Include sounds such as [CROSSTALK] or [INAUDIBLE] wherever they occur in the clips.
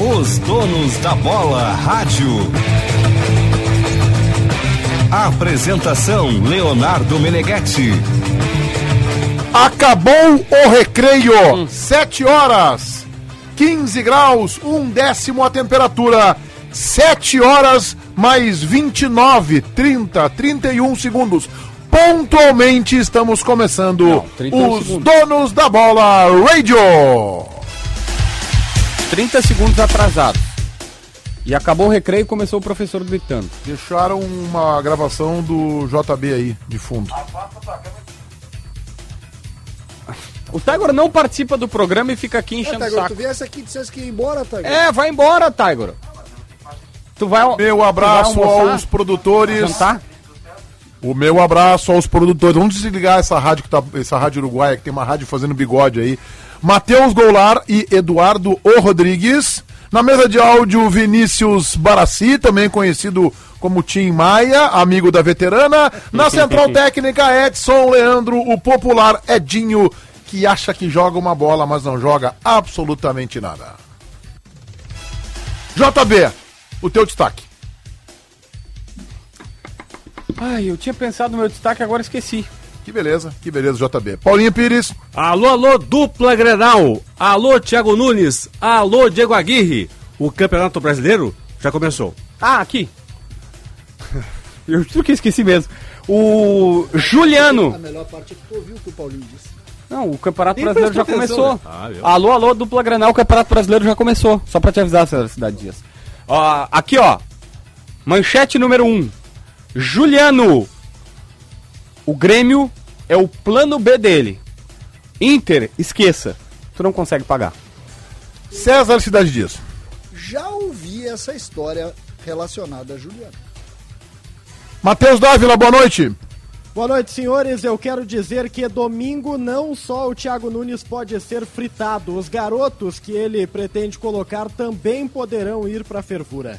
Os donos da bola rádio. Apresentação Leonardo Meneghetti. Acabou o recreio. 7 horas, 15 graus, um décimo a temperatura. 7 horas mais 29, 30, 31 segundos. Pontualmente estamos começando Não, 31 os segundos. donos da bola radio. 30 segundos atrasados. E acabou o recreio e começou o professor gritando. Deixaram uma gravação do JB aí de fundo. O Tiger não participa do programa e fica aqui É, enchendo o Tagor, tu saco. viesse aqui e dissesse que ia embora, Tagor. É, vai embora, Tiger. Tu vai Meu tu vai abraço almoçar? aos produtores. Jantar? O meu abraço aos produtores. Vamos desligar essa rádio que tá, essa rádio uruguaia que tem uma rádio fazendo bigode aí. Matheus Goulart e Eduardo O Rodrigues. Na mesa de áudio, Vinícius Barassi, também conhecido como Tim Maia, amigo da veterana. Na central [LAUGHS] técnica, Edson Leandro, o popular Edinho, que acha que joga uma bola, mas não joga absolutamente nada. JB, o teu destaque. Ai, eu tinha pensado no meu destaque, agora esqueci. Que beleza, que beleza, JB. Paulinho Pires. Alô, alô, dupla Grenal. Alô, Thiago Nunes. Alô, Diego Aguirre. O Campeonato Brasileiro já começou. Ah, aqui. [LAUGHS] Eu juro que esqueci mesmo. O Juliano. A melhor parte é que tu ouviu o que o Paulinho disse. Não, o Campeonato Nem Brasileiro já começou. né? Ah, alô, alô, dupla Granal, o Campeonato Brasileiro já começou. Só pra te avisar, Cidade Dias. Ó, aqui, ó. Manchete número 1. Um. Juliano. O Grêmio é o plano B dele. Inter, esqueça. Tu não consegue pagar. César Cidade Dias. Já ouvi essa história relacionada a Juliano. Matheus Dávila, boa noite. Boa noite, senhores. Eu quero dizer que domingo não só o Thiago Nunes pode ser fritado, os garotos que ele pretende colocar também poderão ir pra fervura.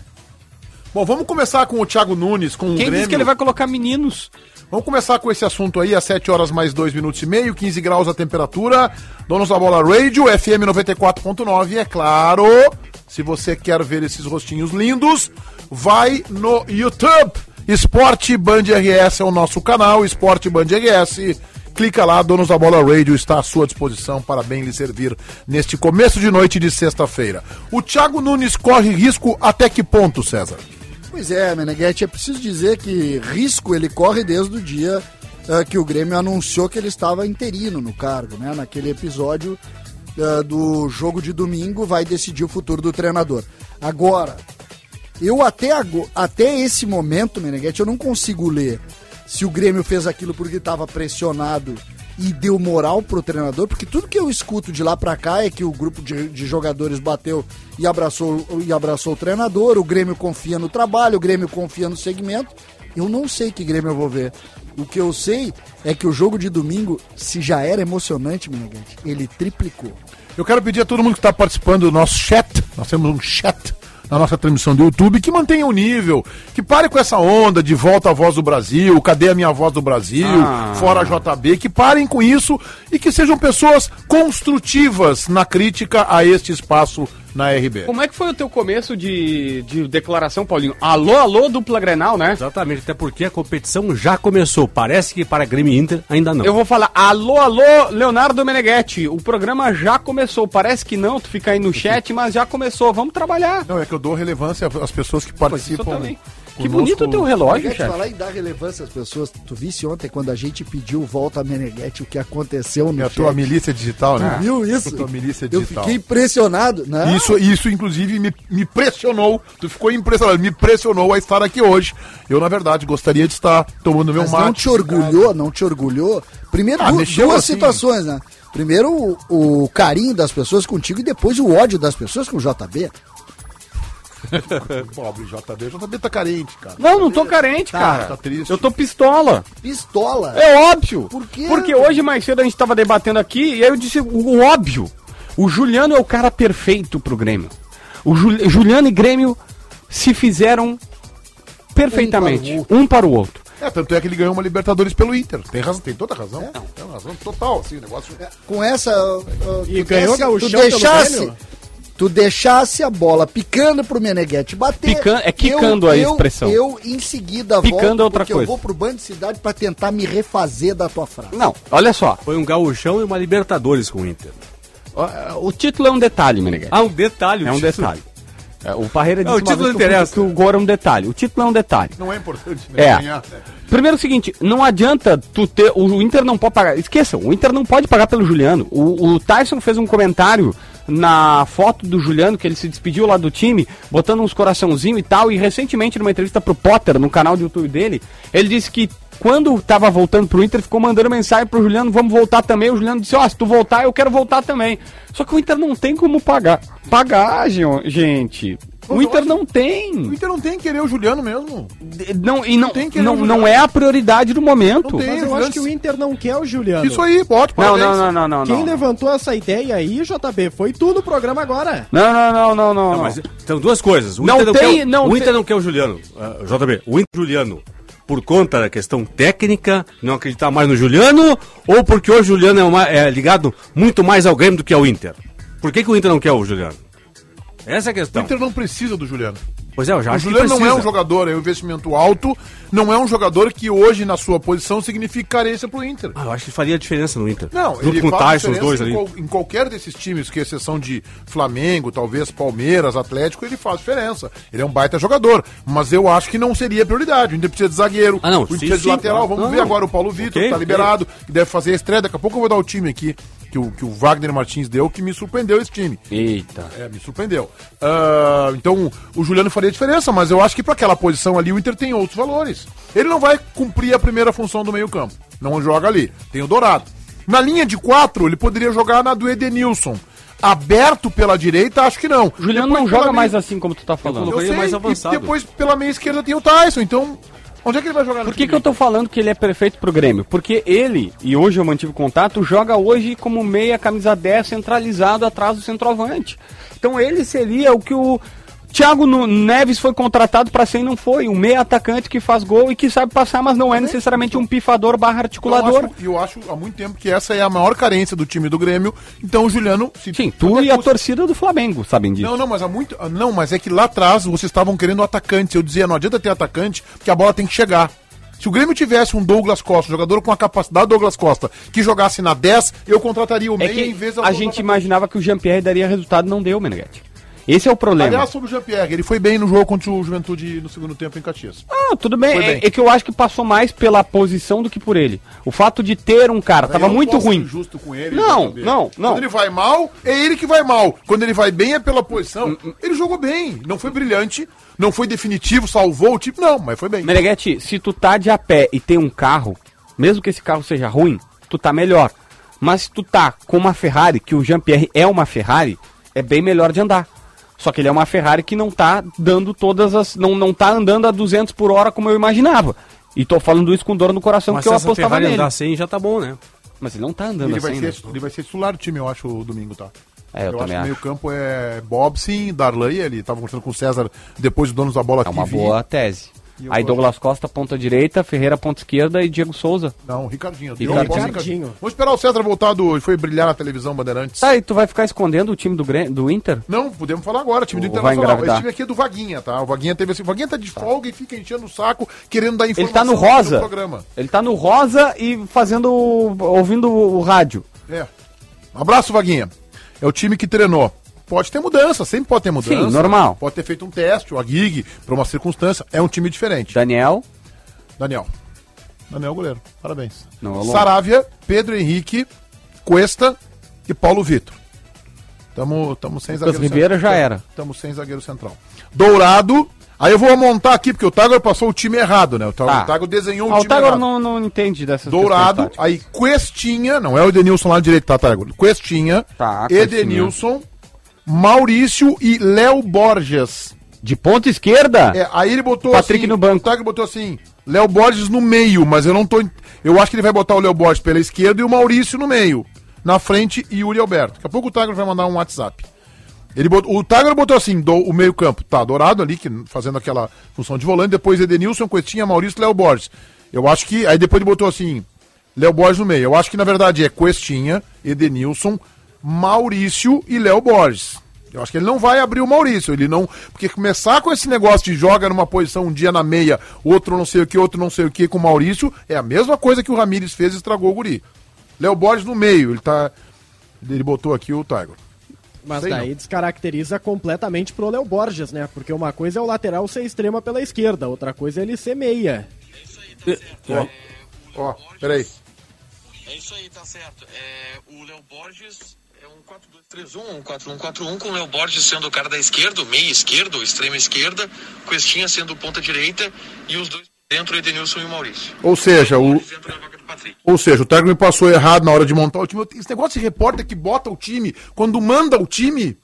Bom, vamos começar com o Thiago Nunes, com o Quem Grêmio. disse que ele vai colocar meninos? Vamos começar com esse assunto aí, às 7 horas mais 2 minutos e meio, 15 graus a temperatura. Donos da Bola Radio, FM 94.9, e é claro, se você quer ver esses rostinhos lindos, vai no YouTube. Esporte Band RS é o nosso canal, Esporte Band RS. Clica lá, Donos da Bola Radio está à sua disposição para bem lhe servir neste começo de noite de sexta-feira. O Thiago Nunes corre risco até que ponto, César? Pois é, Meneghetti, é preciso dizer que risco ele corre desde o dia ah, que o Grêmio anunciou que ele estava interino no cargo, né? Naquele episódio ah, do jogo de domingo vai decidir o futuro do treinador. Agora, eu até, até esse momento, Meneghetti, eu não consigo ler se o Grêmio fez aquilo porque estava pressionado e deu moral pro treinador, porque tudo que eu escuto de lá pra cá é que o grupo de, de jogadores bateu e abraçou, e abraçou o treinador, o Grêmio confia no trabalho, o Grêmio confia no segmento. Eu não sei que Grêmio eu vou ver. O que eu sei é que o jogo de domingo, se já era emocionante, Meneghetti, ele triplicou. Eu quero pedir a todo mundo que está participando do nosso chat, nós temos um chat na nossa transmissão do YouTube, que mantenha o nível, que pare com essa onda de volta à voz do Brasil, cadê a minha voz do Brasil, Ah. fora JB, que parem com isso e que sejam pessoas construtivas na crítica a este espaço na RB. Como é que foi o teu começo de, de declaração, Paulinho? Alô, alô, dupla Grenal, né? Exatamente, até porque a competição já começou. Parece que para Grêmio e Inter ainda não. Eu vou falar, alô, alô, Leonardo Meneghetti, o programa já começou. Parece que não, tu fica aí no chat, mas já começou. Vamos trabalhar. Não, é que eu dou relevância às pessoas que Mas isso participam. também. Que bonito o teu relógio, chefe. falar em dar relevância às pessoas. Tu visse ontem quando a gente pediu volta a Meneghetti, o que aconteceu no É a chat. tua milícia digital, né? Tu viu isso? Tua milícia Eu digital. fiquei impressionado, né? Isso, isso inclusive, me, me pressionou. Tu ficou impressionado, me pressionou a estar aqui hoje. Eu, na verdade, gostaria de estar tomando meu Mas mate. não te orgulhou, não te orgulhou. Primeiro, Ah, du- duas assim. situações, né? Primeiro, o, o carinho das pessoas contigo e depois o ódio das pessoas com o JB. [LAUGHS] Pobre JB. JB tá carente, cara. Não, não tô carente, cara. tá triste. Eu tô pistola. Pistola. É óbvio. Por quê? Porque hoje mais cedo a gente tava debatendo aqui e aí eu disse o, o óbvio. O Juliano é o cara perfeito pro Grêmio. O Jul- Juliano e Grêmio se fizeram perfeitamente. Um Um para o outro. É, tanto é que ele ganhou uma Libertadores pelo Inter. Tem razão, tem toda razão. Tem razão total, assim, o negócio. Com essa. uh, E tu ganhou desse- gauchão tu deixasse? Tu deixasse a bola picando pro Meneghetti bater. Pican- é quicando a expressão. Eu, em seguida, Picando é outra porque coisa. eu vou pro Band Cidade pra tentar me refazer da tua frase. Não, olha só. Foi um gauchão e uma Libertadores com o Inter. O título é um detalhe, Meneghete. Ah, um detalhe. É um detalhe. É, O Parreira disse Não, o uma título que o- interessa. que o gol era um detalhe. O título é um detalhe. Não é importante, né? É. Ganhar, né? Primeiro é o seguinte, não adianta tu ter. O Inter não pode pagar. Esqueçam, o Inter não pode pagar pelo Juliano. O, o Tyson fez um comentário na foto do Juliano, que ele se despediu lá do time, botando uns coraçãozinho e tal. E recentemente, numa entrevista pro Potter, no canal do YouTube dele, ele disse que quando tava voltando pro Inter, ficou mandando mensagem pro Juliano, vamos voltar também. O Juliano disse, ó, se tu voltar, eu quero voltar também. Só que o Inter não tem como pagar. Pagar, gen- gente. O Inter não O tem. Inter não tem que querer o Juliano mesmo. Não, e não, tem que não, ele não jogar. é a prioridade do momento. Não tem. Mas eu Juliano- acho que o Inter não quer o Juliano. Isso aí, pode, Não, parabéns. não, não, não, não. Quem não. levantou essa ideia aí, JB, foi tu no programa agora. Não, não, não, não, não. Não, não. mas são duas coisas. O Não Inter tem- quer, o- não o Inter tem- não quer o Juliano. ah, JB, o Inter Juliano, por conta da questão técnica, não acreditar mais no Juliano, ou porque o Juliano é, uma- é ligado muito mais ao Grêmio do que ao Inter? Por que, que o Inter não quer o Juliano? Essa é a O questão. Inter não precisa do Juliano. Pois é, eu já O acho que Juliano não é um jogador, é um investimento alto, não é um jogador que hoje, na sua posição, significa carência pro Inter. Ah, eu acho que faria diferença no Inter. Não, Junto ele com o faz Tyson, os dois em, ali. qual- em qualquer desses times, com exceção de Flamengo, talvez Palmeiras, Atlético, ele faz diferença. Ele é um baita jogador, mas eu acho que não seria prioridade. O Inter precisa de zagueiro, Ah, não, o Inter sim, precisa de sim, lateral. não, Vamos não, ver não. agora o Paulo Vitor, Ok, que tá liberado, que deve fazer a estreia. Daqui a pouco eu vou dar o time aqui, que o, que o Wagner Martins deu, que me surpreendeu esse time. Eita. É, me surpreendeu. Ah, então, o Juliano faria diferença, mas eu acho que para aquela posição ali o Inter tem outros valores. Ele não vai cumprir a primeira função do meio-campo. Não joga ali. Tem o Dourado. Na linha de quatro, ele poderia jogar na do Edenilson. Aberto pela direita, acho que não. O Juliano Depois não joga meia- mais assim como tu tá falando. Eu colocaria sei, mais e avançado. depois pela meia esquerda tem o Tyson. Então, onde é que ele vai jogar Por que, que eu tô falando que ele é perfeito pro Grêmio? Porque ele, e hoje eu mantive contato, joga hoje como meia camisa 10 centralizado atrás do centroavante. Então ele seria o que o Thiago Neves foi contratado pra ser e não foi. Um meia atacante que faz gol e que sabe passar, mas não é necessariamente um pifador barra Eu articulador. acho, eu acho há muito tempo que essa é a maior carência do time do Grêmio. Então o Juliano. Se Sim, tu e a torcida do Flamengo sabem disso. Não, não, mas há muito. ah, Não, mas é que lá atrás vocês estavam querendo atacante. Eu dizia, não adianta ter atacante, porque a bola tem que chegar. Se o Grêmio tivesse um Douglas Costa, um jogador com a capacidade do Douglas Costa, que jogasse na 10, eu contrataria o É meia que em vez a do gente atacante. imaginava que o Jean-Pierre daria resultado, não deu, Meneghete. Esse é o problema. Aliás, sobre o Jean-Pierre, ele foi bem no jogo contra o Juventude no segundo tempo em Caxias. Ah, tudo bem. É, bem. é que eu acho que passou mais pela posição do que por ele. O fato de ter um cara, tava Eu não muito ruim. ser Injusto com ele, Não, não, não. Quando ele vai mal, é ele que vai mal. Quando ele vai bem, é pela posição. Hum, Ele jogou bem. Não foi brilhante, não foi definitivo, salvou o tipo, não, mas foi bem. Meneghete, se tu tá de a pé e tem um carro, mesmo que esse carro seja ruim, tu tá melhor. Mas se tu tá com uma Ferrari, que o Jean-Pierre é uma Ferrari, é bem melhor de andar. Só que ele é uma Ferrari que não tá dando todas as. Não, não tá andando a 200 por hora como eu imaginava. E tô falando isso com dor no coração, Mas porque eu essa apostava Ferrari nele. andar sem, já tá bom, né? Mas ele não tá andando Ele vai, assim, ser, né? ele vai ser titular do time, eu acho, o domingo, tá? É, eu acho também que o acho. meio campo é Bobson, Darley, ele tava conversando com o César depois do Donos da Bola É uma boa tese. Aí. Douglas Costa, ponta direita, Ferreira, ponta esquerda e Diego Souza. Não, Ricardinho. Ricardinho. Ricardinho. Vamos esperar o César voltar do... Ele foi brilhar na televisão Bandeirantes. Tá, e tu vai ficar escondendo o time do, do Inter? Não, podemos falar agora, time do Internacional. Esse time aqui é do Vaguinha, tá? O Vaguinha teve assim, o Vaguinha tá de folga e fica enchendo o saco, querendo dar Ele informação tá no rosa. programa. Ele tá no rosa e fazendo. ouvindo o rádio. É. Um abraço, Vaguinha. É o time que treinou. Pode ter mudança, sempre pode ter mudança. Sim, normal. Pode ter feito um teste, o Aguig, pra uma circunstância. É um time diferente. Daniel. Daniel. Daniel goleiro. Parabéns. Não. Saravia, Pedro Henrique, Cuesta e Paulo Vitor. Tamo, tamo sem Lucas Ribeiro já era. Tamo sem zagueiro central. Dourado. Aí eu vou montar aqui, porque o Tiger passou o time errado, né? O Tiger, Tá. o Tiger desenhou o Ah, o time errado. não, não entende dessas Dourado, aí Questinha, não é o Edenilson lá direito, tá, Tiger? Questinha, Tá. Edenilson, Maurício e Léo Borges. De ponta esquerda? É, aí ele botou Patrick assim, no banco. O Tiger botou assim, Léo Borges no meio, mas eu não tô. Eu acho que ele vai botar o Léo Borges pela esquerda e o Maurício no meio. Na frente e Yuri Alberto. Daqui a pouco o Tiger vai mandar um WhatsApp. Ele botou, o Tiger botou assim, do- o meio-campo, tá, dourado ali, que, fazendo aquela função de volante, depois Edenilson, Questinha, Maurício e Léo Borges. Eu acho que. Aí depois ele botou assim, Léo Borges no meio. Eu acho que na verdade é Questinha, Edenilson, Maurício e Léo Borges. Eu acho que ele não vai abrir o Maurício. Ele não. Porque começar com esse negócio de joga numa posição um dia na meia, outro não sei o que, outro não sei o que com o Maurício, é a mesma coisa que o Ramires fez e estragou o Guri. Léo Borges no meio, ele tá. Ele botou aqui o Tiger. Mas Sei daí não. descaracteriza completamente pro Léo Borges, né? Porque uma coisa é o lateral ser extrema pela esquerda, outra coisa é ele ser meia. Ó, ó, peraí. É isso aí, tá certo. É, o Léo Borges é 4-2-3-1, um 4-1-4-1, com o Léo Borges sendo o cara da esquerda, o meio esquerdo, o extrema esquerda, Questinha sendo ponta direita e os dois dentro, o Edenilson e o Maurício. Ou seja, o. Ou seja, o técnico me passou errado na hora de montar o time. Esse negócio de repórter que bota o time, quando manda o time,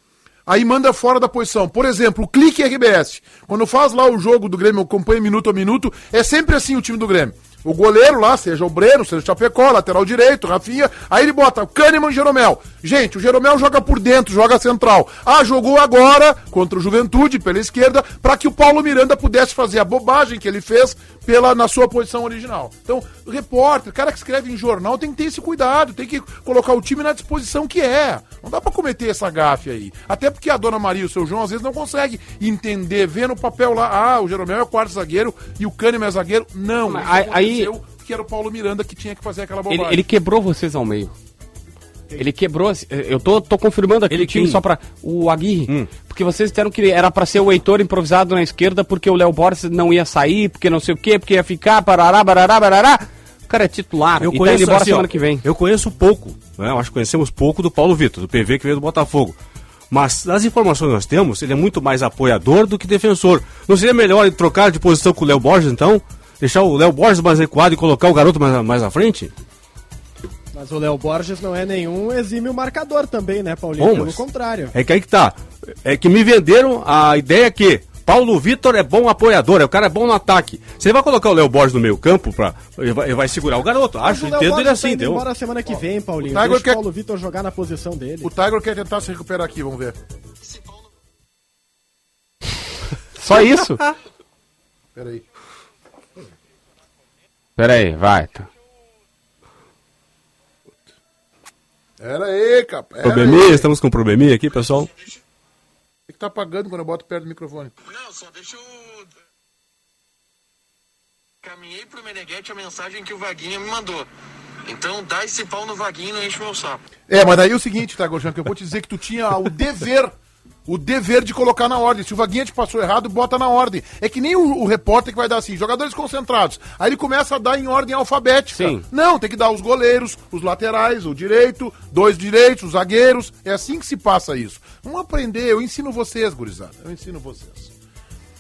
aí manda fora da posição. Por exemplo, o clique RBS. Quando faz lá o jogo do Grêmio, acompanha minuto a minuto, é sempre assim o time do Grêmio. O goleiro lá, seja o Breno, seja o Chapecó, lateral direito, Rafinha, aí ele bota o Kahneman e Jeromel. Gente, o Jeromel joga por dentro, joga central. Ah, jogou agora contra o Juventude pela esquerda, para que o Paulo Miranda pudesse fazer a bobagem que ele fez pela, na sua posição original. Então, o repórter, cara que escreve em jornal, tem que ter esse cuidado, tem que colocar o time na disposição que é. Não dá pra cometer essa gafe aí. Até porque a dona Maria e o seu João às vezes não conseguem entender, ver no papel lá, ah, o Jeromel é o quarto zagueiro e o Kahneman é zagueiro. Não, Mas isso aí- aí- que era o Paulo Miranda que tinha que fazer aquela Ele, bobagem. ele quebrou vocês ao meio. Ele quebrou. assim, Eu tô, tô confirmando aqui Ele o time quem? só pra. O Aguirre. Hum. Porque vocês disseram que era pra ser o Heitor improvisado na esquerda porque o Léo Borges não ia sair, porque não sei o quê, porque ia ficar, parará, barará, barará. O cara é titular. Eu e tá conheço indo embora assim, ó, semana que vem. Eu conheço pouco, né? Eu acho que conhecemos pouco do Paulo Vitor, do PV que veio do Botafogo. Mas das informações que nós temos, ele é muito mais apoiador do que defensor. Não seria melhor ele trocar de posição com o Léo Borges, então? Deixar o Léo Borges mais recuado e colocar o garoto mais, mais à frente? Mas o Léo Borges não é nenhum exímio marcador também, né, Paulinho? Bom, Pelo contrário. É que aí que tá. É que me venderam a ideia que Paulo Vitor é bom apoiador, é o cara é bom no ataque. Você vai colocar o Léo Borges no meio campo, pra, ele, vai, ele vai segurar o garoto. Mas Acho, o Léo entendo ele assim, tá indo entendeu? embora semana que vem, Paulinho. Tiger Deixa quer- o Paulo Vitor jogar na posição dele. O Tiger quer tentar se recuperar aqui, vamos ver. Só isso? [LAUGHS] Peraí. Pera aí, vai. tá. Pera aí, aí. Probleminha, estamos com probleminha aqui, pessoal. O que tá apagando quando eu boto perto do microfone? Não, só deixa eu. Caminhei pro Meneghetti a mensagem que o Vaguinha me mandou. Então dá esse pau no Vaguinho e não enche meu saco. É, mas daí é o seguinte, tá, Gorjan, que eu vou te dizer que tu tinha o dever, o dever de colocar na ordem. Se o Vaguinha te passou errado, bota na ordem. É que nem o, o repórter que vai dar assim, jogadores concentrados. Aí ele começa a dar em ordem alfabética. Sim. Não, tem que dar os goleiros, os laterais, o direito, dois direitos, os zagueiros. É assim que se passa isso. Vamos aprender, eu ensino vocês, gurizada. Eu ensino vocês.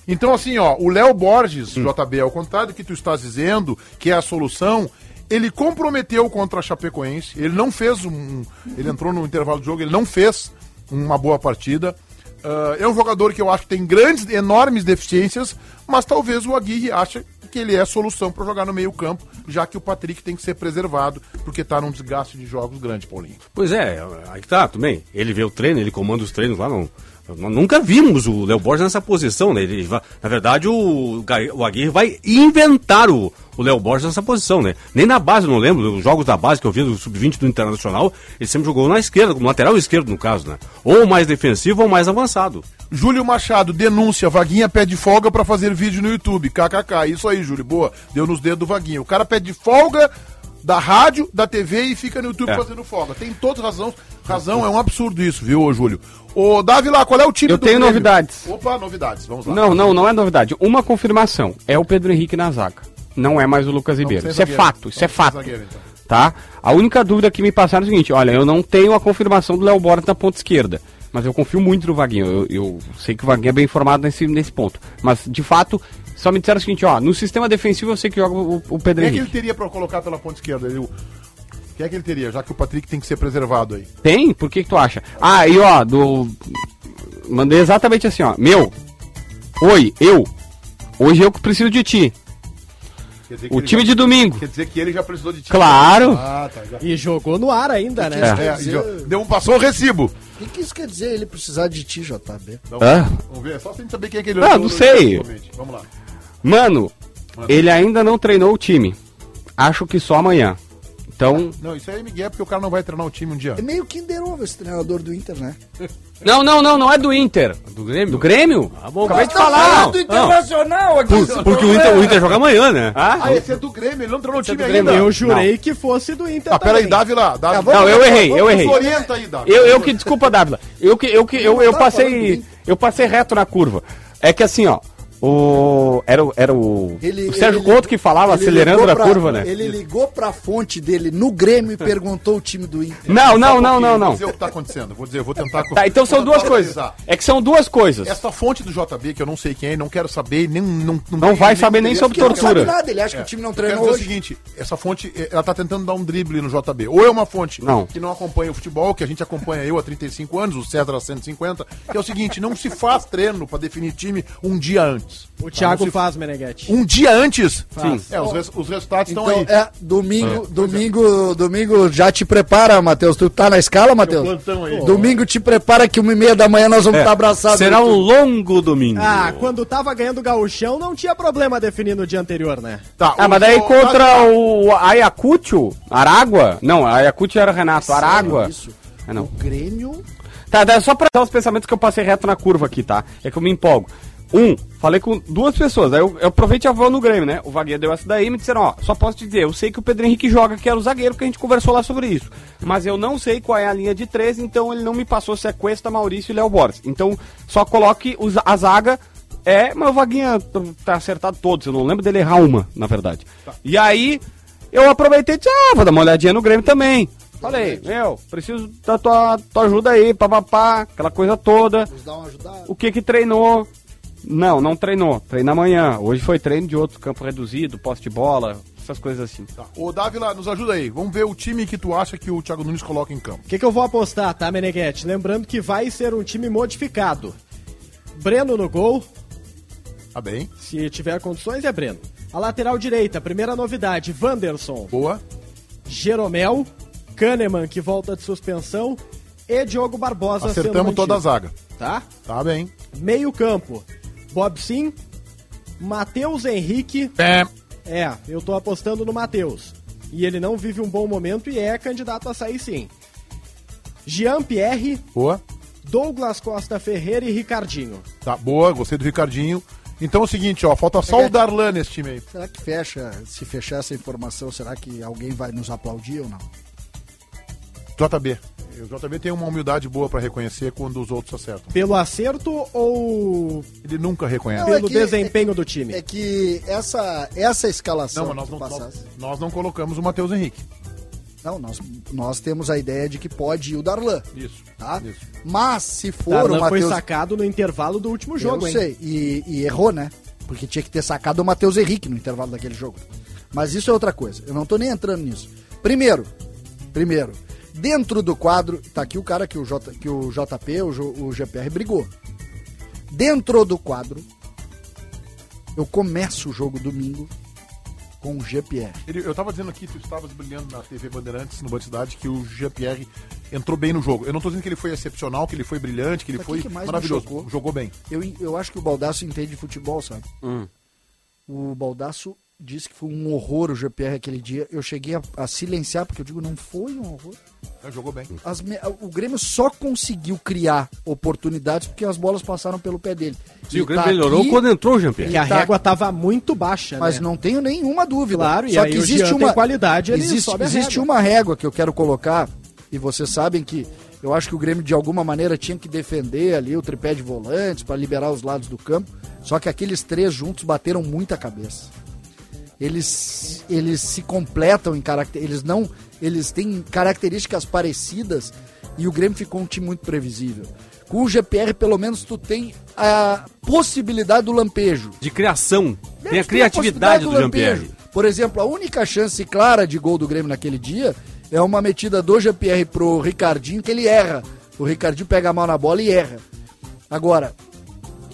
Então, assim, ó, o Léo Borges, JB, ao contrário do que tu estás dizendo, que é a solução, ele comprometeu contra a Chapecoense, ele não fez um. Ele entrou no intervalo do jogo, ele não fez uma boa partida. Ah, é um jogador que eu acho que tem grandes, enormes deficiências, mas talvez o Aguirre ache que ele é solução para jogar no meio-campo, já que o Patrick tem que ser preservado, porque tá num desgaste de jogos grande, Paulinho. Pois é, aí tá, também. Ele vê o treino, ele comanda os treinos lá, não. Nós nunca vimos o Léo Borges nessa posição, né? Ele na verdade, o, o Aguirre vai inventar o, o Léo Borges nessa posição, né? Nem na base, eu não lembro, os jogos da base que eu vi do Sub-20 do Internacional, ele sempre jogou na esquerda, no lateral esquerdo, no caso, né? Ou mais defensivo ou mais avançado. Júlio Machado, denúncia, Vaguinha pede folga pra fazer vídeo no YouTube. KKK, isso aí, Júlio, boa. Deu nos dedos do Vaguinha. O cara pede folga da rádio, da TV e fica no YouTube É. fazendo folga. Tem toda razão. Razão, é um absurdo isso, viu, Júlio? Ô, Davi lá, qual é o time Eu tenho Grêmio? novidades. Opa, novidades, vamos lá. Não, não, não é novidade. Uma confirmação. É o Pedro Henrique na zaga. Não é mais o Lucas Ribeiro. Isso é zagueiro. fato, isso é sem fato. zagueiro, então. Tá? A única dúvida que me passaram é o seguinte: olha, eu não tenho a confirmação do Léo Borges na ponta esquerda. Mas eu confio muito no Vaguinho. Eu, eu sei que o Vaguinho é bem informado nesse, nesse ponto. Mas, de fato, só me disseram o seguinte: ó, no sistema defensivo eu sei que joga o, o Pedro Quem é que ele Henrique. teria pra colocar pela ponta esquerda? Ele, o- Quem é que ele teria, já que o Patrick tem que ser preservado aí? Tem? Por que, que tu acha? Ah, e ó, do. Mandei exatamente assim, ó. Meu. Oi, eu. Hoje eu que preciso de ti. Dizer O time já- de domingo. Quer dizer que ele já precisou de ti. Claro. Ah, tá. Já... E jogou no ar ainda, né? É. É, já- deu um, passou o recibo. O que, que isso quer dizer ele precisar de ti, JB? Hã? Vamos ver, só sem saber quem é que ele Ah, não no- sei. Vamos lá. Mano, ele ainda não treinou o time. Acho que só amanhã. Então, Não, isso aí é Miguel, porque o cara não vai treinar o time um dia. É meio Kinder Ovo esse treinador do Inter, né? [LAUGHS] não, não, não, não é do Inter. Do Grêmio? Do Grêmio? Ah, bom, Acabei de mas- falar. Não, do não. Internacional aqui. Por- porque o Inter, o Inter joga amanhã, né? Ah, esse é do Grêmio, ele não treinou o time do ainda. Eu jurei que fosse do Inter Ah, peraí. Dávila. Dávila. vamos- Não, eu errei, eu errei. orienta aí, Dávila. Eu, eu que, desculpa, Dávila. Eu que, eu que, eu, eu tá falando passei, eu passei reto na curva. É que assim, ó, o, era, o- era o, o Sérgio ele- Couto que falava ele acelerando pra- curva, né? Ele ligou pra fonte dele no Grêmio e [LAUGHS] perguntou o time do Inter. Não, não, não, pouquinho, não, Vou não. dizer o que tá acontecendo. Vou dizer, vou tentar... Tá, então são duas coisas. É que são duas coisas. Essa fonte do JB, que eu não sei quem é, não quero saber, nem... Não, Não vai saber nem sobre interesse, Ele não tortura. sabe nada, ele acha que o time não treinou dizer o hoje. seguinte, essa fonte, eh, ela tá tentando dar um drible no JB. Ou é uma fonte Não. que não acompanha o futebol, que a gente acompanha eu há 35 anos, o César há 150, que é o seguinte, não se faz treino pra definir time um dia antes. O Thiago Não se- faz, Meneghete. Um dia antes? Sim. É, os, res- os resultados estão Então, aí. é, domingo, domingo, domingo já te prepara, Matheus. Tu tá na escala, Matheus? Domingo te prepara que uma e meia da manhã nós vamos estar abraçados. Será um longo domingo. Ah, quando tava ganhando o gauchão, não tinha problema definir no dia anterior, né? Tá, Ah, o- mas daí o- contra o Ayacucho, Aragua? Não, Ayacucho era Renato, Aragua. Isso. É, não. O Grêmio... Tá, tá, só pra dar os pensamentos que eu passei reto na curva aqui, tá? É que eu me empolgo. Um, falei com duas pessoas, aí eu, eu aproveitei a voo no Grêmio, né? O Vaguinha deu essa daí e me disseram, ó, só posso te dizer, eu sei que o Pedro Henrique joga, que era o zagueiro, que a gente conversou lá sobre isso. Mas eu não sei qual é a linha de três, então ele não me passou se é Cuesta, Maurício e Léo Borges. Então, só coloque os- a zaga, é, mas o Vaguinha tá acertado todos, eu não lembro dele errar uma, na verdade. E aí, eu aproveitei e disse, ah, vou dar uma olhadinha no Grêmio também. Falei, meu, preciso da tua, tua ajuda aí, papapá, aquela coisa toda. Nos dá uma ajudada. O que que treinou? Não, não treinou. Treina amanhã. Hoje foi treino de outro campo reduzido, poste de bola, essas coisas assim. Tá. Ô, Dávila, nos ajuda aí. Vamos ver o time que tu acha que o Thiago Nunes coloca em campo. O que, que eu vou apostar, tá, Meneghete? Lembrando que vai ser um time modificado. Breno no gol, Tá bem. se tiver condições, é Breno. A lateral direita, primeira novidade, Wanderson, Boa. Jeromel, Kahneman, que volta de suspensão, e Diogo Barbosa Acertamos toda a zaga. Tá? Tá bem. Meio campo, Bob Sim, Matheus Henrique, É. É, eu tô apostando no Matheus. E ele não vive um bom momento e é candidato a sair sim. Jean Pierre, Boa. Douglas Costa Ferreira e Ricardinho. Tá, boa. Gostei do Ricardinho. Então é o seguinte, ó. Falta só o Darlan nesse time aí. Será que fecha, se fechar essa informação, será que alguém vai nos aplaudir ou não? JB. O JB tem uma humildade boa pra reconhecer quando os outros acertam. Pelo acerto ou Ele nunca reconhece. Não, é pelo que- desempenho do time? É que essa, essa escalação Não, mas nós que não, nós, nós não colocamos o Matheus Henrique. Não, nós, nós temos a ideia de que pode ir o Darlan, Isso. tá? Isso. Mas se for Darlan o foi Matheus... sacado no intervalo do último jogo, eu hein? sei, e, e errou, né? Porque tinha que ter sacado o Matheus Henrique no intervalo daquele jogo. Mas isso é outra coisa, eu não tô nem entrando nisso. Primeiro, primeiro, dentro do quadro, tá aqui o cara que o, J, que o JP, o, o GPR brigou. Dentro do quadro, eu começo o jogo domingo com o GPR. Ele- eu tava dizendo aqui, tu estavas brilhando na TV Bandeirantes, no Band Cidade, que o Jean-Pierre entrou bem no jogo. Eu não tô dizendo que ele foi excepcional, que ele foi brilhante, que ele foi que maravilhoso. Jogou bem. Eu, eu acho que o Baldaço entende de futebol, sabe? Hum. O Baldaço disse que foi um horror o GPR aquele dia. Eu cheguei a, a silenciar, porque eu digo, não foi um horror. É, jogou bem. As o Grêmio só conseguiu criar oportunidades porque as bolas passaram pelo pé dele. Sim, E o Grêmio tá melhorou aqui, quando entrou o Jean-Pierre. Que a Tá. régua tava muito baixa, Mas né? não tenho nenhuma dúvida. Claro, e só aí que existe uma qualidade, ele existe, sobe a existe régua. uma régua que eu quero colocar e vocês sabem que eu acho que o Grêmio de alguma maneira tinha que defender ali o tripé de volantes para liberar os lados do campo. Só que aqueles três juntos bateram muita cabeça. Eles, eles se completam em caracter, eles não, eles têm características parecidas e o Grêmio ficou um time muito previsível. Com o GPR, pelo menos, tu tem a possibilidade do lampejo. De criação. Tem a Tem criatividade do possibilidade Jean-Pierre. Por exemplo, a única chance clara de gol do Grêmio naquele dia é uma metida do GPR pro Ricardinho que ele erra. O Ricardinho pega a mão na bola e erra. Agora,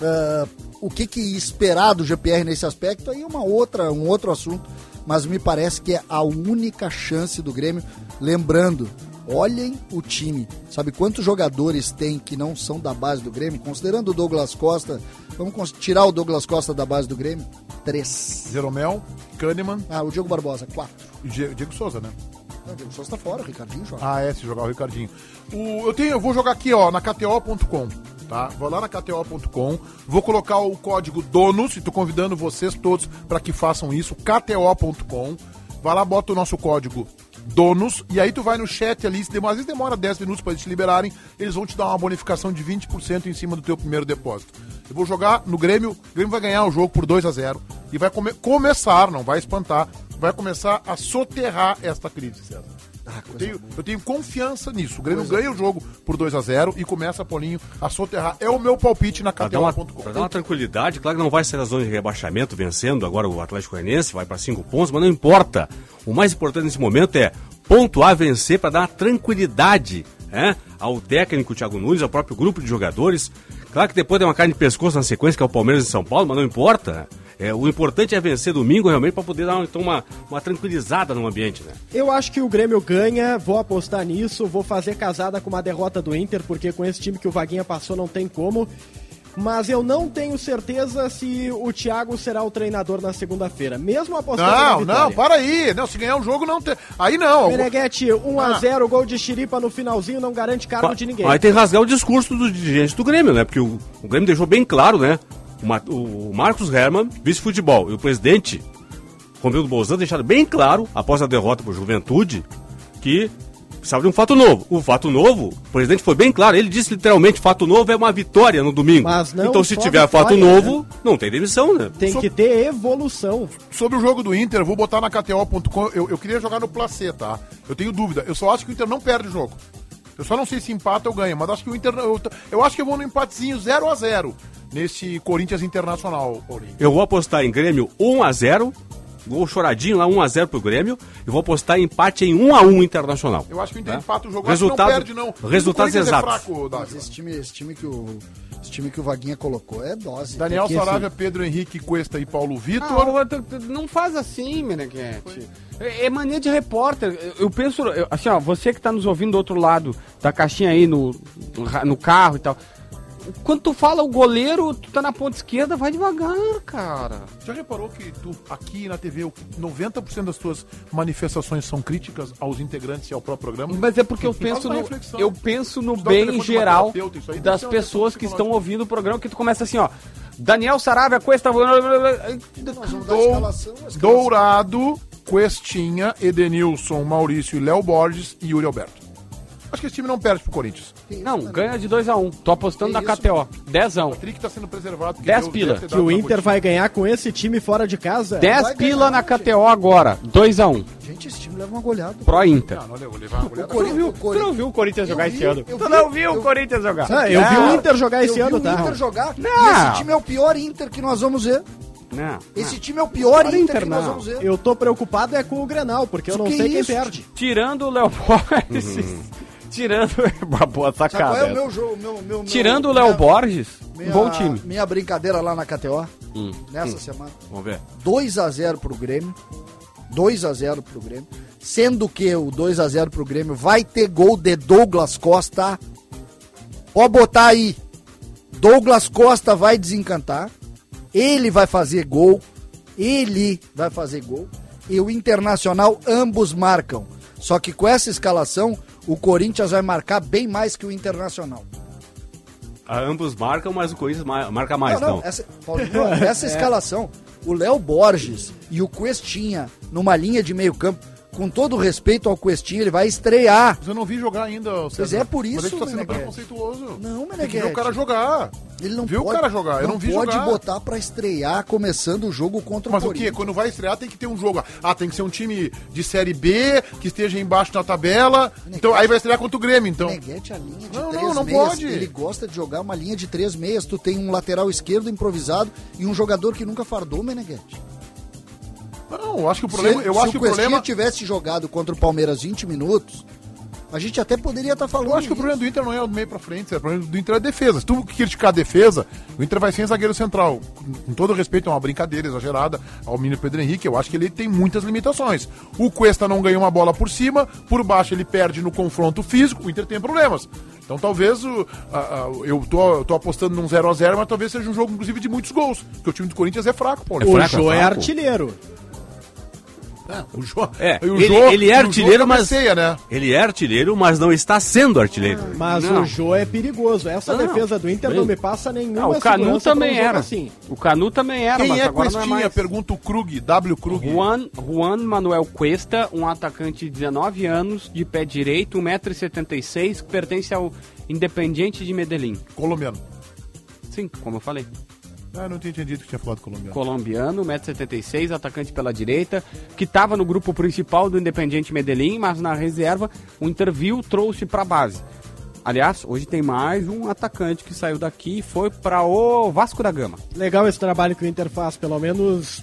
ah, o que, que esperar do GPR nesse aspecto aí é uma outra, um outro assunto. Mas me parece que é a única chance do Grêmio. Lembrando, olhem o time. Sabe quantos jogadores tem que não são da base do Grêmio? Considerando o Douglas Costa, vamos tirar o Douglas Costa da base do Grêmio? Três. Jeromel, Kahneman Ah, o Diego Barbosa, quatro. e Die- Diego Souza, né? Não, o Diego Souza tá fora, o Ricardinho joga. Ah, é, se jogar o Ricardinho. O, eu, tenho, eu vou jogar aqui, ó, na KTO.com, tá? Vou lá na KTO.com, vou colocar o código DONOS, e tô convidando vocês todos para que façam isso, KTO.com. Vai lá, bota o nosso código DONOS, e aí tu vai no chat ali, se demora, às vezes demora 10 minutos para eles te liberarem, eles vão te dar uma bonificação de 20% em cima do teu primeiro depósito. Eu vou jogar no Grêmio, o Grêmio vai ganhar o jogo por 2 a 0 e vai come- começar, não vai espantar, vai começar a soterrar esta crise, César. Ah, Eu coisa tenho, eu tenho confiança nisso. O Grêmio ganha o jogo por 2 a 0 e começa, Paulinho, a soterrar. É o meu palpite na KTO.com. pra dar uma tranquilidade, claro que não vai ser na zona de rebaixamento vencendo agora o Atlético Goianiense, vai para cinco pontos, mas não importa. O mais importante nesse momento é pontuar, vencer para dar uma tranquilidade né, ao técnico Thiago Nunes, ao próprio grupo de jogadores. Claro que depois tem uma carne de pescoço na sequência, que é o Palmeiras em São Paulo, mas não importa. É, o importante é vencer domingo realmente para poder dar então, uma, uma tranquilizada no ambiente. Né? Eu acho que o Grêmio ganha, vou apostar nisso, vou fazer casada com uma derrota do Inter, porque com esse time que o Vaguinha passou não tem como. Mas eu não tenho certeza se o Thiago será o treinador na segunda-feira, mesmo apostando na Não, vitória. não, para aí. Não, se ganhar o jogo, não tem. Aí não. Meneghete, 1x0, gol de Chiripa no finalzinho, não garante cargo de ninguém. Aí tem que rasgar o discurso dos dirigentes do Grêmio, né? Porque o, o Grêmio deixou bem claro, né? O, Ma- o Marcos Herman, vice-futebol, e o presidente, Romildo Bolzano, deixaram bem claro, após a derrota por Juventude, que precisava de um fato novo. O fato novo, o presidente foi bem claro, ele disse literalmente, fato novo é uma vitória no domingo. Mas não então se tiver vitória, fato novo, não tem demissão, né? Tem que ter evolução. Sobre o jogo do Inter, vou botar na KTO.com. Eu, eu queria jogar no Placê, tá? Eu tenho dúvida. Eu só acho que o Inter não perde o jogo. Eu só não sei se empata ou ganha, mas acho que o Inter. Eu, eu acho que eu vou no empatezinho 0 a 0 nesse Corinthians Internacional, Paulinho. Eu vou apostar em Grêmio 1x0, gol choradinho lá 1x0 pro Grêmio, e vou apostar em empate em 1x1 internacional. Eu acho que o Inter Né? empata o jogo. Resultado- acho que não perde, não. resultados O Corinthians exatos. É fraco, Mas esse time, esse time que o. Esse time que o Vaguinha colocou é dose. Daniel assim, Saravia, Pedro Henrique, Cuesta e Paulo Vitor. Tu- não faz assim, Meneghete. É, é mania de repórter. Eu, penso, eu- assim, ó, você que tá nos ouvindo do outro lado da caixinha aí no, no carro e tal. Quando tu fala o goleiro, tu tá na ponta esquerda, vai devagar, cara. Já reparou que tu, aqui na TV, o- 90% das tuas manifestações são críticas aos integrantes e ao próprio programa? Mas é porque eu penso no, eu penso no bem geral das pessoas que estão ouvindo o programa, que tu começa assim, ó. Daniel Saravia, Cuesta... Dourado, Questinha, Edenilson, Maurício e Léo Borges e Yuri Alberto. Acho que esse time não perde pro Corinthians. Não, ganha de 2 a 1 um. Tô apostando na KTO. Dezão. O Trick tá sendo preservado. porque 10 deu- pila. Que o Inter vai ganhar com esse time fora de casa? 10 vai pila na gente. KTO agora. 2 a 1 um. Gente, esse time leva uma goleada. Pro Inter. Não, não, eu vou levar uma goleada. Cori- o Cori- Tu não viu o Corinthians Eu jogar vi, esse ano? eu Tu vi, não viu eu- o Corinthians jogar? Ah, eu vi Não. o Inter jogar Eu esse vi ano, o tá? Inter jogar. Não. Esse time é o pior Inter que nós vamos ver. Não. Esse time é o pior Inter, Inter, que nós não. vamos ver. Eu tô preocupado é com o Grenal, porque eu não Que sei quem isso? perde. Tirando o Léo Borges. Tirando. [LAUGHS] Uma boa Sabe qual sacada. é o meu jogo? Meu, meu, Tirando o Léo Borges, minha- bom time. Minha brincadeira lá na KTO, Hum, nessa semana. Vamos ver. 2x0 pro Grêmio. 2x0 pro Grêmio. Sendo que o 2x0 pro Grêmio vai ter gol de Douglas Costa. Pode botar aí. Douglas Costa vai desencantar. Ele vai fazer gol. Ele vai fazer gol. E o Internacional, ambos marcam. Só que com essa escalação, o Corinthians vai marcar bem mais que o Internacional. Ah, ambos marcam, mas o Corinthians ma- marca mais, não, não. não, essa, Paulinho, essa [LAUGHS] escalação, o Léo Borges e o Questinha numa linha de meio campo, com todo respeito ao Questinha, ele vai estrear. Mas eu não vi jogar ainda. Pois é, por isso, Mas ele tá sendo Meneghete. preconceituoso. Não, Meneghete. o cara jogar. Ele não Viu pode, o cara jogar? Eu não, vi pode jogar. botar pra estrear começando o jogo contra Mas o o quê? Corinthians. Quando vai estrear tem que ter um jogo. Ah, tem que ser um time de Série B, que esteja embaixo na tabela. Então aí vai estrear contra o Grêmio, então. Meneghete, a linha de Não, três não, não meias, pode. ele gosta de jogar uma linha de três meias. Tu tem um lateral esquerdo improvisado e um jogador que nunca fardou, Meneghete. Não, eu acho que o problema. se, eu se acho o que o problema. tivesse jogado contra o Palmeiras 20 minutos, a gente até poderia estar falando Eu acho que o problema do Inter não é o meio pra frente, o problema do Inter é a defesa. Se tu criticar a defesa, o Inter vai sem zagueiro central. Com todo respeito, é uma brincadeira exagerada ao menino Pedro Henrique, eu acho que ele tem muitas limitações. O Cuesta não ganhou uma bola por cima, por baixo ele perde no confronto físico, o Inter tem problemas. Então talvez o, a- a- eu tô, eu tô apostando num 0x0, mas talvez seja um jogo, inclusive, de muitos gols. Porque o time do Corinthians é fraco, Paulo. O fraco, é Jô é artilheiro. O Jô, É, o ele, Jô- ele é artilheiro, mas. cabeceia, né? Ele é artilheiro, mas não está sendo artilheiro. Mas Não. o Jô é perigoso. Essa Não, defesa do Inter não me passa nenhuma Ah, o Canu um também era. Assim. O Canu também era, Quem mas é agora não é Questinha? mais. Pergunta o Krug, W Krug. Juan, Juan Manuel Cuesta, um atacante de 19 anos, de pé direito, 1,76m, que pertence ao Independiente de Medellín. Colombiano. Sim, como eu falei. Ah, não tinha entendido que tinha falado colombiano. Colombiano, 1,76m, atacante pela direita, que estava no grupo principal do Independiente Medellín, mas na reserva o Interview trouxe para base. Aliás, hoje tem mais um atacante que saiu daqui e foi para o Vasco da Gama. Legal esse trabalho que o Inter faz, pelo menos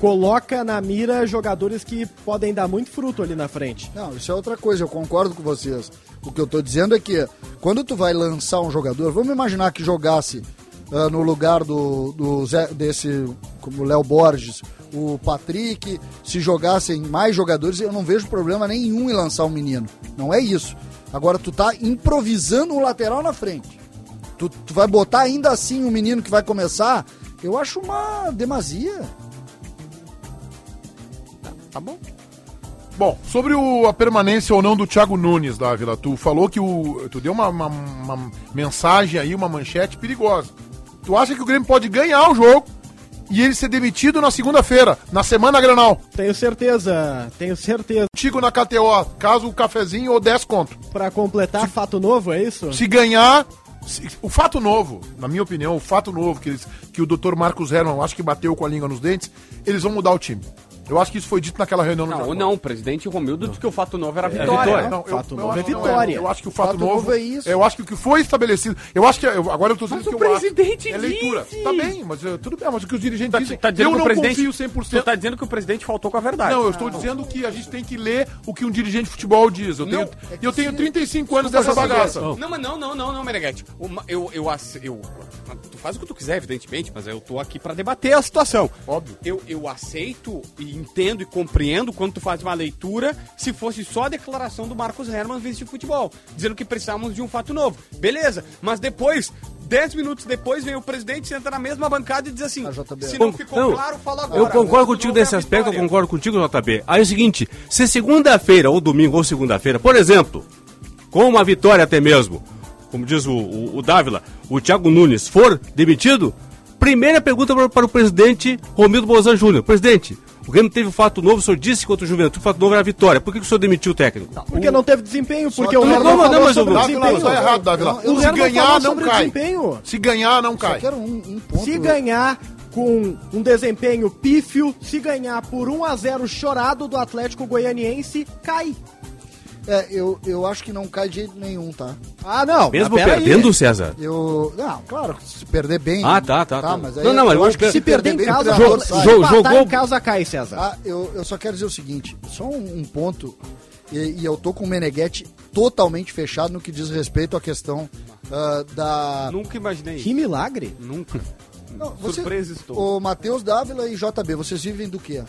coloca na mira jogadores que podem dar muito fruto ali na frente. Não, isso é outra coisa, eu concordo com vocês. O que eu tô dizendo é que quando tu vai lançar um jogador, vamos imaginar que jogasse ah, no lugar do, do Zé, desse, como Léo Borges, o Patrick, se jogassem mais jogadores, eu não vejo problema nenhum em lançar um menino. Não é isso. Agora tu tá improvisando um lateral na frente. Tu, tu vai botar ainda assim um menino que vai começar, eu acho uma demasia. Tá bom? Bom, sobre o- a permanência ou não do Thiago Nunes, Dávila, tu falou que o. Tu deu uma, uma- uma mensagem aí, uma manchete perigosa. Tu acha que o Grêmio pode ganhar o jogo e ele ser demitido na segunda-feira, na semana Granal? Tenho certeza, tenho certeza. Contigo na KTO, caso o cafezinho ou 10 conto. Pra completar, fato novo, é isso? Se ganhar. se- o fato novo, na minha opinião, o fato novo que, eles, que o Dr. Marcos Herman, acho que bateu com a língua nos dentes, eles vão mudar o time. Eu acho que isso foi dito naquela reunião no Não, não, o presidente Romildo disse que o fato novo era a É, vitória. Não, eu, Fato eu novo acho é que não vitória. Eu acho que o fato, Fato novo, novo é isso. Eu acho que o que foi estabelecido. Eu acho que. eu- agora eu tô dizendo Mas que o presidente acho. É leitura. disse. Tá bem, mas eh, tudo bem, mas o que os dirigentes Tá, dizem. tá dizendo eu não presidente, confio Tu 100%. tá dizendo que o presidente faltou com a verdade. Não, eu estou dizendo que a gente tem que ler o que um dirigente de futebol diz. Eu tenho, Não, é eu tenho se- 35 anos dessa bagaça. Não, mas não, não, não, não, Meneghete. Eu, eu, eu, tu faz o que tu quiser, evidentemente, mas eu tô aqui pra debater a situação. Óbvio. Eu, eu aceito e entendo e compreendo quando tu faz uma leitura se fosse só a declaração do Marcos Herman vice de futebol, dizendo que precisávamos de um fato novo. Beleza, mas depois, 10 minutos depois, vem o presidente, senta na mesma bancada e diz assim: A JB. se não ficou não, claro, fala agora. Eu concordo contigo é nesse aspecto, eu concordo contigo, JB. Aí é o seguinte, se segunda-feira, ou domingo, ou segunda-feira, por exemplo, com uma vitória até mesmo, como diz o, o, o Dávila, o Thiago Nunes for demitido, primeira pergunta para, para o presidente Romildo Bozan Júnior. Presidente, o Grêmio teve um fato novo, o senhor disse contra o Juventude, o fato novo era a vitória. Por que, que o senhor demitiu o técnico? Porque não teve desempenho, porque o que- Herman Não, não, falou mas sobre o o desempenho. tá errado, o Se ganhar, não o cai. Se ganhar, não Só cai. quero um, um ponto. Se ganhar com um desempenho pífio, se ganhar por 1 a 0 chorado do Atlético Goianiense, cai. É, eu, eu acho que não cai de jeito nenhum, tá? Ah, não. Mesmo mas perdendo, César? Eu. Não, claro, se perder bem. Ah, tá, tá, tá. mas aí Não, não, eu mas acho que Se perder em casa, jo- jogou- em casa, cai, César. Ah, eu, eu só quero dizer o seguinte, só um, um ponto, e, e eu tô com o Meneghetti totalmente fechado no que diz respeito à questão ah, da... Nunca imaginei. Que milagre. Nunca. Não, você, Surpresa estou. o Matheus Dávila e JB, vocês vivem do quê?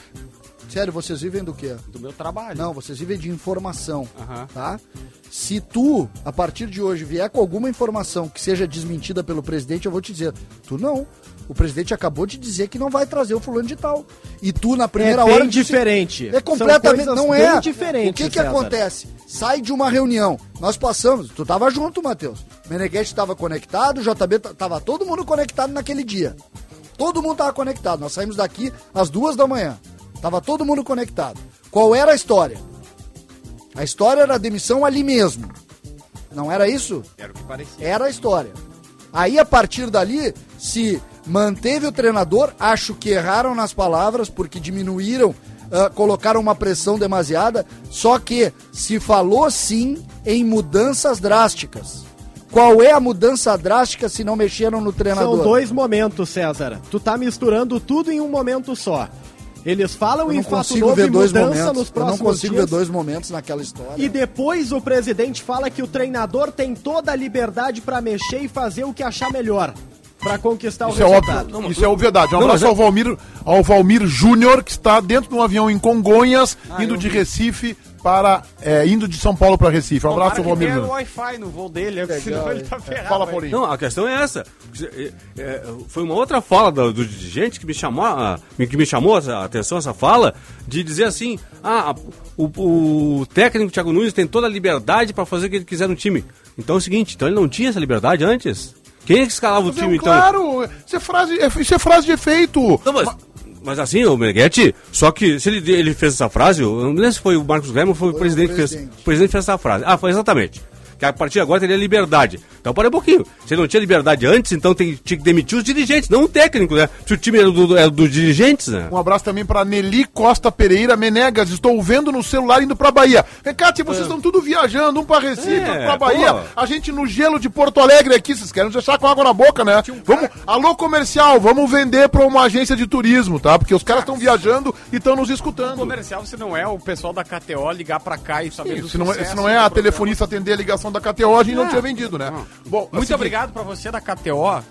Sério, vocês vivem do quê? Do meu trabalho. Não, vocês vivem de informação, Aham. tá? Se tu, a partir de hoje, vier com alguma informação que seja desmentida pelo presidente, eu vou te dizer, tu não. O presidente acabou de dizer que não vai trazer o fulano de tal. E tu, na primeira é bem hora... disse- diferente. É completamente. São Não é. bem diferentes, o que que César. acontece? Sai de uma reunião. Nós passamos. Tu tava junto, Matheus. Meneghetti estava conectado, JB tava todo mundo conectado naquele dia. Todo mundo tava conectado. Nós saímos daqui às duas da manhã. Tava todo mundo conectado. Qual era a história? A história era a demissão ali mesmo. Não era isso? Era o que parecia. Era a história. Aí, a partir dali, se manteve o treinador, acho que erraram nas palavras, porque diminuíram, ah, colocaram uma pressão demasiada, só que se falou sim em mudanças drásticas. Qual é a mudança drástica se não mexeram no treinador? São dois momentos, César. Tu tá misturando tudo em um momento só. Eles falam em não fato novo e mudança momentos. nos Eu não próximos consigo dias. ver dois momentos naquela história. E depois o presidente fala que o treinador tem toda a liberdade pra mexer e fazer o que achar melhor pra conquistar Isso o é resultado. óbvio. Isso é obviedade. Um Não, abraço é- ao Valmir, ao Valmir Júnior, que está dentro de um avião em Congonhas, Ah, indo de vi. Recife para é, indo de São Paulo para Recife. Um abraço, Tomara que Valmir. tenha Nunes. Wi-Fi no voo dele, é, senão ele tá ferrado. Fala. Paulinho. Não, a questão é essa. É, é, foi uma outra fala do, do dirigente que me chamou, a, que me chamou a atenção essa fala, de dizer assim, ah, o, o técnico Thiago Nunes tem toda a liberdade para fazer o que ele quiser no time. Então é o seguinte, então ele não tinha essa liberdade antes? Quem é que escalava o é time, então? claro, isso é, frase, é- isso é frase de efeito. Não, mas, mas assim, o Meneghetti, só que se ele, ele fez essa frase, eu não lembro se foi o Marcos Grêmio ou foi, o Foi o presidente que fez. presidente. O presidente fez essa frase. Ah, foi exatamente. Que a partir de agora teria liberdade. Então, para um pouquinho. Se ele não tinha liberdade antes, então tem, tinha que demitir os dirigentes, não o técnico, né? Se o time era do- era dos dirigentes, né? Um abraço também para Nelly Costa Pereira Menegas. Estou vendo no celular indo para Bahia. Tia, vocês estão tudo viajando, um para Recife, É, outro para Bahia. pô. A gente no gelo de Porto Alegre aqui, vocês querem nos deixar com água na boca, né? Vamos, alô comercial, vamos vender para uma agência de turismo, tá? Porque os caras estão viajando e estão nos escutando. Comercial, se não é o pessoal da KTO ligar pra cá e saber do Se não, é, se não é a programa. telefonista atender a ligação da KTO, a gente não É. tinha vendido, né? Bom, Muito assim, obrigado pra você da KTO,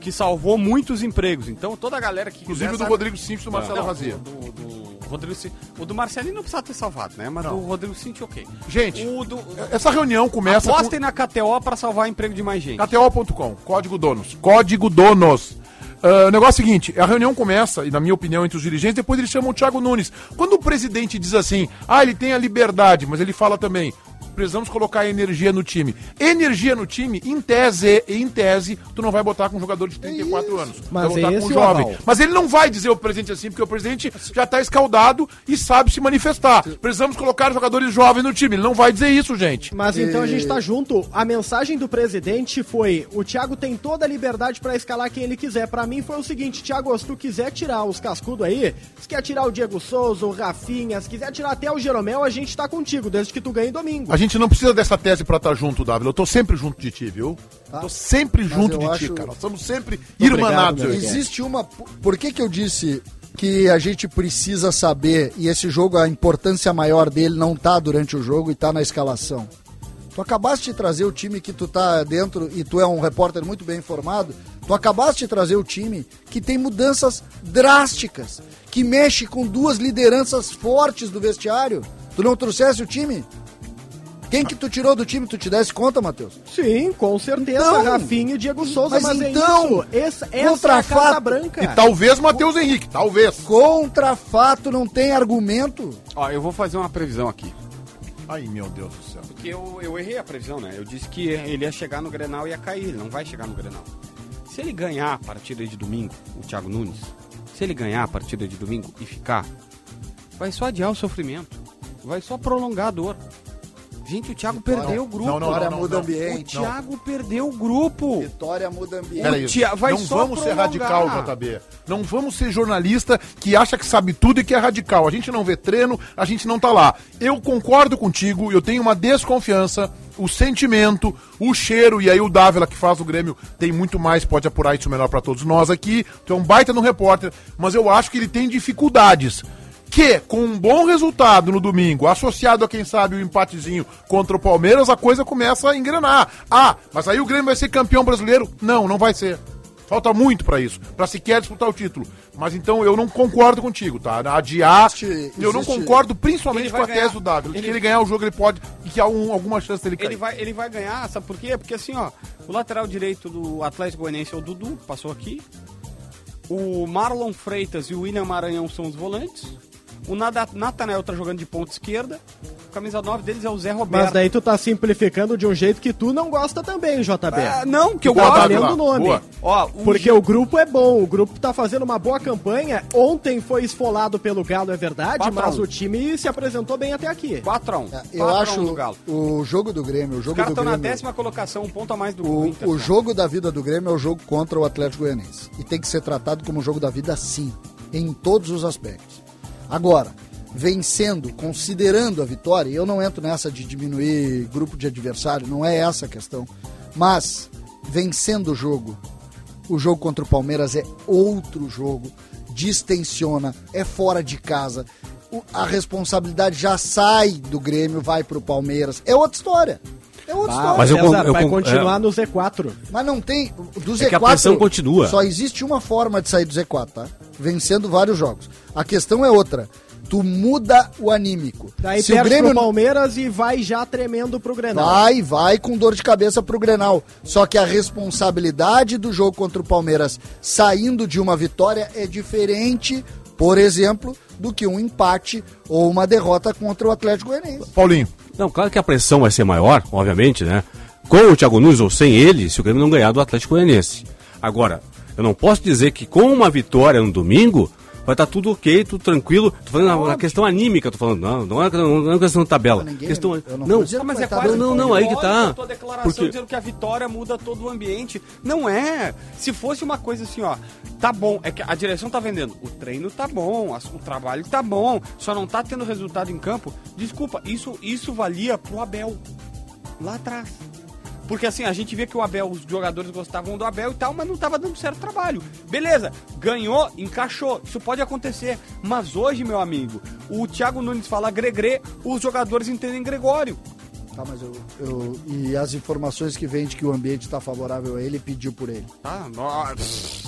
que salvou muitos empregos. Então, toda a galera que Inclusive quiser o do sabe- Rodrigo Simples e do Marcelo Não, Razia. do, do, do Rodrigo Cinti. O do Marcelinho não precisa ter salvado, né? Mas do Rodrigo Cinti, ok. Gente, do... essa reunião começa Apostem na KTO pra salvar emprego de mais gente. KTO.com, código donos. Código donos. O negócio é o seguinte, a reunião começa, e na minha opinião, entre os dirigentes, depois eles chamam o Thiago Nunes. Quando o presidente diz assim, ah, ele tem a liberdade, mas ele fala também, precisamos colocar energia no time. Energia no time, em tese, em tese, tu não vai botar com um jogador de 34 anos. Mas vai botar é com um jovem. aval. Mas ele não vai dizer o presidente assim, porque o presidente já tá escaldado e sabe se manifestar. Precisamos colocar jogadores jovens no time. Ele não vai dizer isso, gente. Mas então a gente tá junto. A mensagem do presidente foi: o Thiago tem toda a liberdade pra escalar quem ele quiser. Pra mim foi o seguinte: Thiago, se tu quiser tirar os cascudos aí, se quer tirar o Diego Souza, o Rafinha, se quiser tirar até o Jeromel, a gente tá contigo, desde que tu ganhe domingo. A gente não precisa dessa tese pra estar junto, Davi. Eu tô sempre junto de ti, viu? Tô sempre junto eu de ti, acho- cara. Nós estamos sempre Obrigado, irmanados aqui. Existe uma. Por que, que eu disse que a gente precisa saber, e esse jogo, a importância maior dele não tá durante o jogo e tá na escalação? Tu acabaste de trazer o time que tu tá dentro e tu é um repórter muito bem informado. Tu acabaste de trazer o time que tem mudanças drásticas, que mexe com duas lideranças fortes do vestiário. Tu não trouxesse o time? Quem que tu tirou do time? Tu te desse conta, Matheus? Sim, com certeza, Então, Rafinha e Diego Souza, mas mas, então, é isso. Essa, essa contra é a Casa fato, Branca. E talvez Matheus Henrique, talvez. Contra fato não tem argumento. Ó, eu vou fazer uma previsão aqui. Ai, meu Deus do céu. Porque eu, eu errei a previsão, né? Eu disse que ele ia chegar no Grenal e ia cair. Ele não vai chegar no Grenal. Se ele ganhar a partida de domingo, o Thiago Nunes, se ele ganhar a partida de domingo e ficar, vai só adiar o sofrimento. Vai só prolongar a dor. Gente, o Thiago perdeu o grupo. Não, não, Vitória não, muda não. O ambiente. Thiago perdeu o grupo. Vitória muda ambiente. Peraí, Tia- vai não só vamos ser prolongar. radical, JB. Não vamos ser jornalista que acha que sabe tudo e que é radical. A gente não vê treino, a gente não tá lá. Eu concordo contigo, eu tenho uma desconfiança, o sentimento, o cheiro, e aí o Dávila que faz o Grêmio tem muito mais, pode apurar isso melhor pra todos nós aqui. Tu é um baita no repórter, mas eu acho que ele tem dificuldades. Que, com um bom resultado no domingo, associado a quem sabe o empatezinho contra o Palmeiras, a coisa começa a engrenar. Ah, mas aí o Grêmio vai ser campeão brasileiro? Não, não vai ser. Falta muito pra isso, pra sequer disputar o título. Mas então eu não concordo contigo, tá? Adiar, Existe- eu não concordo principalmente com a ganhar. tese do de Ele- que ele ganhar o jogo ele pode e que há um- alguma chance dele cair. Ele vai, ele vai ganhar, sabe por quê? Porque assim, ó, o lateral direito do Atlético Goianiense é o Dudu, passou aqui. O Marlon Freitas e o William Maranhão são os volantes. O Nada- Natanael tá jogando de ponta esquerda. O camisa 9 deles é o Zé Roberto. Mas daí tu tá simplificando de um jeito que tu não gosta também, JB. Ah, não, que eu Boa, gosto. O nome. Boa. Ó, o Porque o grupo é bom, o grupo tá fazendo uma boa campanha. Ontem foi esfolado pelo Galo, é verdade, Quatro mas um. o time se apresentou bem até aqui. 4x1. É, Eu acho do Galo. o jogo do Grêmio, o Os jogo caras do estão na décima colocação, um ponto a mais do O, Inter. o só. jogo da vida do Grêmio é o jogo contra o Atlético Goianiense. E tem que ser tratado como jogo da vida sim, em todos os aspectos. Agora, vencendo, considerando a vitória, e eu não entro nessa de diminuir grupo de adversário, não é essa a questão. Mas, vencendo o jogo, o jogo contra o Palmeiras é outro jogo, distensiona, é fora de casa. O- a responsabilidade já sai do Grêmio, vai pro Palmeiras. É outra história. É outra história. Mas eu César, eu vai con- continuar é. no Z4. Mas não tem. Do Z4. É que a pressão continua. Só existe uma forma de sair do Z4, tá? Vencendo vários jogos. A questão é outra. Tu muda o anímico. Daí Se o perde Grêmio pro Palmeiras e vai já tremendo pro Grenal. Vai, vai com dor de cabeça pro Grenal. Só que a responsabilidade do jogo contra o Palmeiras saindo de uma vitória é diferente, por exemplo, do que um empate ou uma derrota contra o Atlético Goianiense. Paulinho. Não, claro que a pressão vai ser maior, obviamente, né? Com o Thiago Nunes ou sem ele, se o Grêmio não ganhar do Atlético Goianiense. Agora, eu não posso dizer que com uma vitória no domingo vai estar tudo ok, tudo tranquilo. Tô falando na, na questão anímica, tô falando, não, não é, não é questão de tabela. Ninguém- questão, eu não não, Ah, mas é tá quase não, não, aí que tá. tua declaração Porque- dizendo que a vitória muda todo o ambiente. Não é. Se fosse uma coisa assim, ó, tá bom, é que a direção tá vendendo. O treino tá bom, o trabalho tá bom, só não tá tendo resultado em campo. Desculpa, isso, isso valia pro Abel. Lá atrás. Porque assim, a gente via que o Abel, os jogadores gostavam do Abel e tal, mas não tava dando certo trabalho. Beleza, ganhou, encaixou, isso pode acontecer. Mas hoje, meu amigo, o Thiago Nunes fala gregre, os jogadores entendem Gregório. Tá, mas eu, eu- E as informações que vem de que o ambiente está favorável a ele, pediu por ele. Tá, nossa.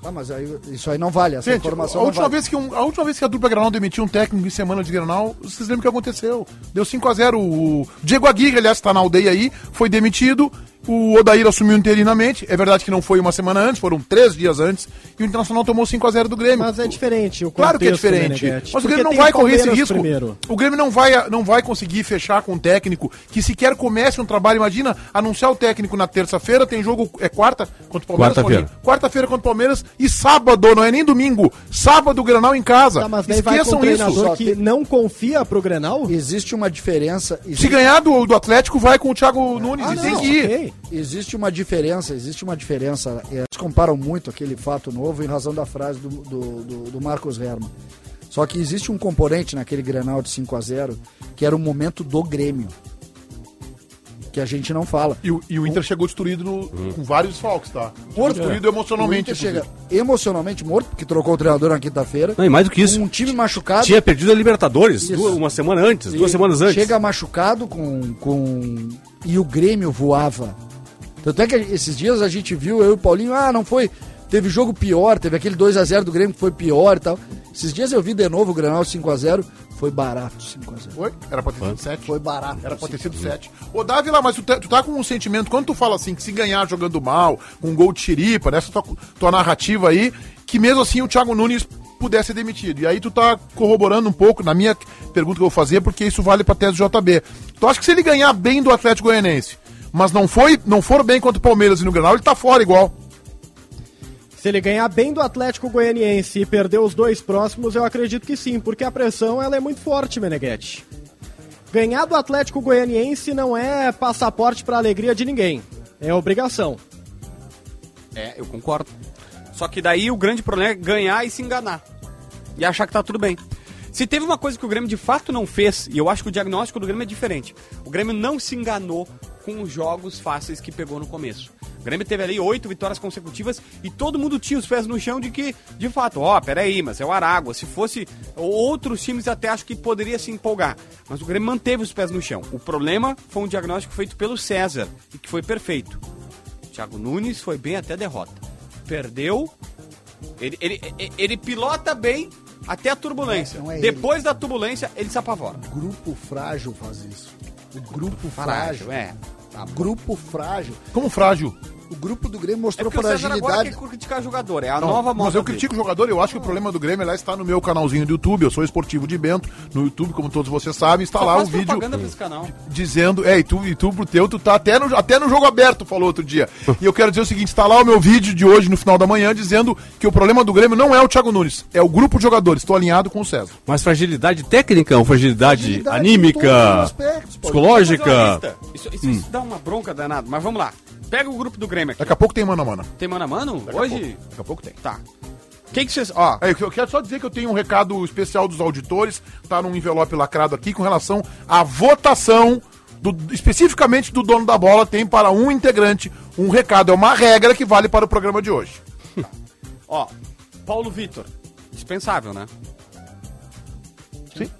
Tá, mas aí, isso aí não vale. Essa Gente, informação a última, vale. vez que um- a última vez que a dupla Granal demitiu um técnico em semana de Granal, vocês lembram o que aconteceu? Deu 5x0. O Diego Aguirre, aliás, está na aldeia aí, foi demitido. O Odair assumiu interinamente. É verdade que não foi uma semana antes, foram três dias antes. E o Internacional tomou 5x0 do Grêmio. Mas é diferente o Claro que é contexto, diferente. Meneghetti, Mas o Grêmio não tem vai correr esse risco. Primeiro. O Grêmio não vai, não vai conseguir fechar com um técnico que sequer comece um trabalho. Imagina, anunciar o técnico na terça-feira, tem jogo, é quarta contra o Palmeiras? Quarta-feira. Quarta-feira contra o Palmeiras e sábado, não é nem domingo, sábado o Granal em casa. Tá, mas daí vai com Esqueçam um treinador isso. Que tem- não confia pro Grenal? Existe uma diferença. Se Existe, ganhar do, do Atlético, vai com o Thiago Nunes. Ah, e tem não, que ir. ok. Existe uma diferença, existe uma diferença. é, Eles comparam muito aquele fato novo em razão da frase do, do, do- do Marcos Herman. Só que existe um componente naquele Grenal de 5 a 0 que era o momento do Grêmio. Que a gente não fala. E, o- e o Inter chegou destruído no- com vários desfalques, tá? Morto. destruído emocionalmente. O Inter chega emocionalmente morto, porque trocou o treinador na quinta-feira. Não, e mais do que isso. Um time machucado. Tinha perdido a Libertadores duas- uma semana antes, duas E semanas antes. Chega machucado com, com. E o Grêmio voava. Tanto é que esses dias a gente viu, eu e o Paulinho, ah, não foi. Teve jogo pior, teve aquele 2x0 do Grêmio que foi pior e tal. Esses dias eu vi de novo o Granal 5x0, foi barato 5x0. Foi? Era pra ter sido 7. Foi barato. Era pra ter sido 7. Ô, Dávila, mas tu, tá- tu tá com um sentimento, quando tu fala assim, que se ganhar jogando mal, com um gol de xiripa, nessa tua, tua narrativa aí, que mesmo assim o Thiago Nunes pudesse ser demitido. E aí tu tá corroborando um pouco na minha pergunta que eu vou fazer, porque isso vale pra tese do JB. Tu acha que se ele ganhar bem do Atlético Goianense, mas não foi, não for bem contra o Palmeiras e no Granal, ele tá fora igual. Se ele ganhar bem do Atlético Goianiense e perder os dois próximos, eu acredito que sim, porque a pressão ela é muito forte, Meneghetti. Ganhar do Atlético Goianiense não é passaporte para alegria de ninguém, é obrigação. É, eu concordo. Só que daí o grande problema é ganhar e se enganar. E achar que tá tudo bem. Se teve uma coisa que o Grêmio de fato não fez, e eu acho que o diagnóstico do Grêmio é diferente. O Grêmio não se enganou com os jogos fáceis que pegou no começo. O Grêmio teve ali oito vitórias consecutivas e todo mundo tinha os pés no chão de que, de fato, ó, peraí, mas é o Aragua. Se fosse outros times, até acho que poderia se empolgar. Mas o Grêmio manteve os pés no chão. O problema foi um diagnóstico feito pelo César e que foi perfeito. Thiago Nunes foi bem até derrota. Perdeu. Ele, ele, ele pilota bem até a turbulência. É ele. Depois da turbulência, ele se apavora. Grupo frágil faz isso. O grupo frágil. é. Grupo frágil. Como frágil. O grupo do Grêmio É mostrou porque o César agora fragilidade. quer criticar jogador. É a Não, nova mas moda eu dele. critico o jogador, eu acho que o problema do Grêmio lá está no meu canalzinho do YouTube, eu sou esportivo de Bento, no YouTube, como todos vocês sabem, está Só lá o faz vídeo dizendo, é, e tu, e tu pro teu, tu tá até no, até no jogo aberto, falou outro dia. E eu quero dizer o seguinte, está lá o meu vídeo de hoje, no final da manhã, dizendo que o problema do Grêmio não é o Thiago Nunes, é o grupo de jogadores, estou alinhado com o César. Mas fragilidade técnica ou fragilidade, Fragilidade anímica, aspectos, psicológica? Isso, isso, isso dá uma bronca danada, mas vamos lá. Pega o grupo do Grêmio aqui. Daqui a pouco tem mano a mano. Tem mano a mano? Daqui a Hoje? pouco. Daqui a pouco tem. Tá. O que que vocês... Ó, É, eu quero só dizer que eu tenho um recado especial dos auditores, tá num envelope lacrado aqui, com relação à votação, do- especificamente do dono da bola, tem para um integrante um recado. É uma regra que vale para o programa de hoje. [LAUGHS] ó. Paulo Vitor. Dispensável, né? Sim.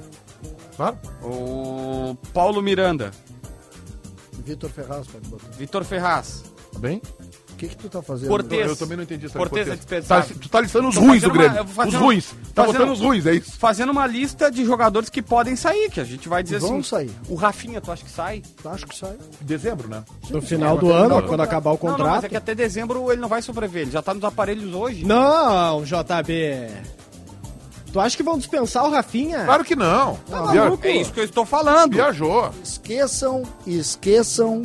Claro. O Paulo Miranda. Vitor Ferraz pode botar. Vitor Ferraz. Tá bem? que que tu tá fazendo? Cortez. Eu também não entendi essa Cortez é. Tá, tu tá listando os Tô ruins do fazendo uma- Grêmio. eu vou fazer os ruins. Tá fazendo- botando os ruins, é isso? Fazendo uma lista de jogadores que podem sair, que a gente vai dizer Vão assim. sair. O Rafinha, tu acha que sai? Acho que sai. Dezembro, né? No final do terminar ano, o quando acabar o Não, não, mas contrato. é que até dezembro ele não vai sobreviver. Ele já tá nos aparelhos hoje. Não, JB. Tu acha que vão dispensar o Rafinha? Claro que não. Tá Via- maluco? É isso que eu estou falando. Viajou. Esqueçam, esqueçam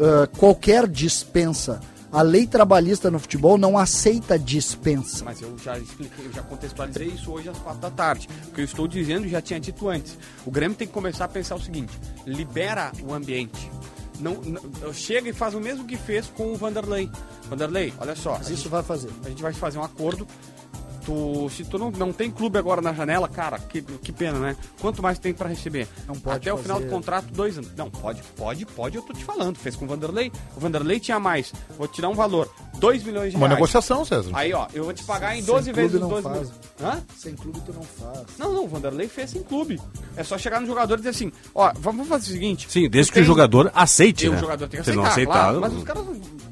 ah, qualquer dispensa. A lei trabalhista no futebol não aceita dispensa. Mas eu já expliquei, eu já contextualizei isso hoje às quatro da tarde. O que eu estou dizendo já tinha dito antes. O Grêmio tem que começar a pensar o seguinte: libera o ambiente. Não, não- chega e faz o mesmo que fez com o Vanderlei. Vanderlei, olha só. Mas isso vai fazer. A gente vai fazer um acordo. Tu, se tu não, não tem clube agora na janela, cara, que, que pena, né? Quanto mais tem pra receber? Não pode Até o final do fazer- contrato, dois anos. Não, pode, pode, pode, eu tô te falando. Fez com o Vanderlei. O Vanderlei tinha mais. Vou te dar um valor: 2 milhões de Uma reais. negociação, César. Aí, ó, eu vou te pagar em Sem 12 clube vezes os não 12 faz. milhões. Hã? Sem clube tu não faz. Não, não, o Vanderlei fez sem clube. É só chegar no jogador e dizer assim: ó, vamos fazer o seguinte. Sim, desde que o tem- jogador aceite, e né? o jogador tem que Se aceitar, não aceitar, claro, mas os caras,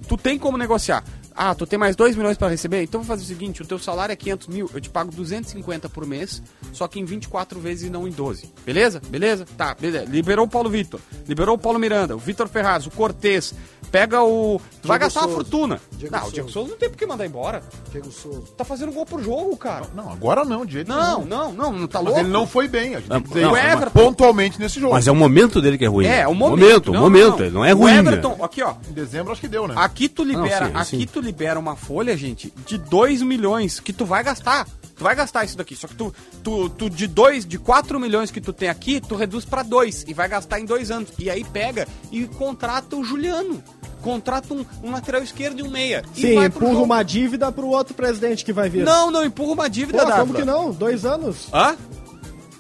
tu tem como negociar. Ah, tu tem mais 2 milhões pra receber? Então vou fazer o seguinte, o teu salário é 500 mil, eu te pago 250 por mês, só que em 24 vezes e não em 12. Beleza? Beleza? Tá, beleza. Liberou o Paulo Vitor, liberou o Paulo Miranda, o Vitor Ferraz, o Cortez, pega o... Tu vai gastar uma Souza. fortuna. Diego não, o Souza. Diego Souza não tem por que mandar embora. Diego Souza. Tá fazendo gol por jogo, cara. Não, agora não, de jeito Não, nenhum. não, não, não tá Mas louco. ele não foi bem. A gente tem não, isso. o Everton- pontualmente nesse jogo. Mas é o momento dele que é ruim. É, o momento. Momento, Não, momento. não. Ele não é O ruim. né? Everton, aqui ó, Em dezembro acho que deu, né? Aqui tu libera, Não, sim, aqui sim. tu libera uma folha, gente, de 2 milhões que tu vai gastar. Tu vai gastar isso daqui. Só que tu, tu, tu de 2, de 4 milhões que tu tem aqui, tu reduz pra 2 e vai gastar em dois anos. E aí pega e contrata o Juliano. Contrata um, um lateral esquerdo e um meia. e Sim, empurra uma dívida pro outro presidente que vai vir. Não, não, empurra uma Pô, dívida, como Dávila. que não? Dois anos? Hã?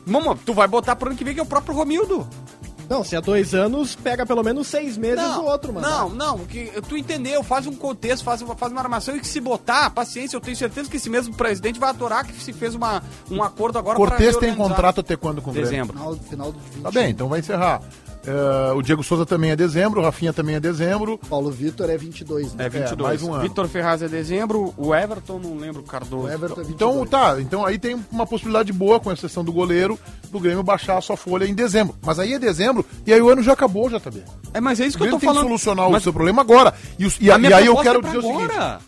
Mamo, tu vai botar pro ano que vem que é o próprio Romildo. Não, se é dois anos, pega pelo menos seis meses o outro, mano. Não, não, que, tu entendeu, faz um contexto, faz uma, faz uma armação e que se botar, paciência, eu tenho certeza que esse mesmo presidente vai atorar que se fez uma, um acordo agora Cortez tem contrato até quando com o Grêmio? Dezembro. Final, final do 20. Tá bem, então vai encerrar. É, o Diego Souza também é dezembro, o Rafinha também é dezembro. Paulo Vitor é 22, né? É 22. mais um ano. Vitor Ferraz é dezembro, o Everton, não lembro, o Cardoso. O Everton é 22. Então tá, então aí tem uma possibilidade boa, com exceção do goleiro, do Grêmio baixar a sua folha em dezembro. Mas aí é dezembro e aí o ano já acabou, já também. É, mas é isso que eu tô tem que falando. solucionar mas o seu problema agora. E, os- e, a e aí eu quero é dizer o seguinte. agora.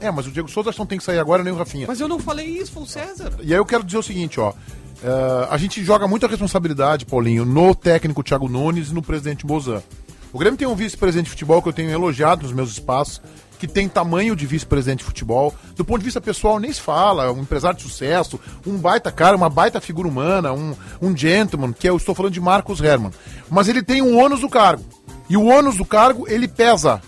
É, mas o Diego Souza não tem que sair agora, nem o Rafinha. Mas eu não falei isso, foi o César. E aí eu quero dizer o seguinte, ó. É, a gente joga muita responsabilidade, Paulinho, no técnico Thiago Nunes e no presidente Bozan. O Grêmio tem um vice-presidente de futebol que eu tenho elogiado nos meus espaços, que tem tamanho de vice-presidente de futebol. Do ponto de vista pessoal, nem se fala, é um empresário de sucesso, um baita cara, uma baita figura humana, um, um gentleman, que eu estou falando de Marcos Herman. Mas ele tem um ônus do cargo. E o ônus do cargo, ele pesa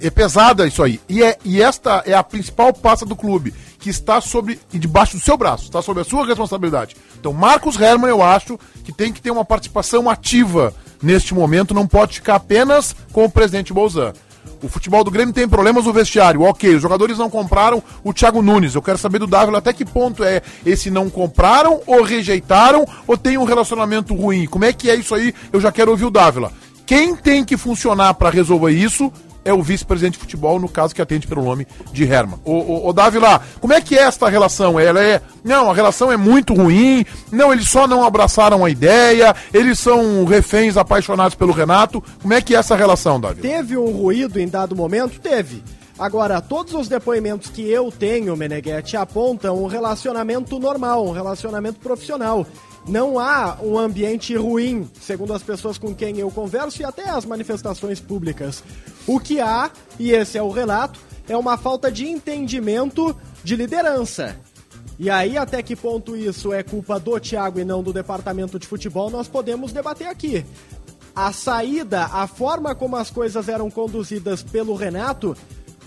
é pesada isso aí. E, é, e esta é a principal pasta do clube, que está sobre e debaixo do seu braço, está sob a sua responsabilidade. Então, Marcos Herman, eu acho que tem que ter uma participação ativa neste momento, não pode ficar apenas com o presidente Bolzan. O futebol do Grêmio tem problemas no vestiário. Ok, os jogadores não compraram o Thiago Nunes. Eu quero saber do Dávila até que ponto é esse não compraram ou rejeitaram ou tem um relacionamento ruim. Como é que é isso aí? Eu já quero ouvir o Dávila. Quem tem que funcionar para resolver isso é o vice-presidente de futebol, no caso que atende pelo nome de Herman. Ô, ô, ô Dávila, como é que é esta relação? Ela é. Não, a relação é muito ruim. Não, eles só não abraçaram a ideia. Eles são reféns apaixonados pelo Renato. Como é que é essa relação, Dávila? Teve um ruído em dado momento? Teve. Agora, todos os depoimentos que eu tenho, Meneghetti, apontam um relacionamento normal, um relacionamento profissional. Não há um ambiente ruim, segundo as pessoas com quem eu converso e até as manifestações públicas. O que há, e esse é o relato, é uma falta de entendimento de liderança. E aí, até que ponto isso é culpa do Thiago e não do departamento de futebol, nós podemos debater aqui. A saída, a forma como as coisas eram conduzidas pelo Renato,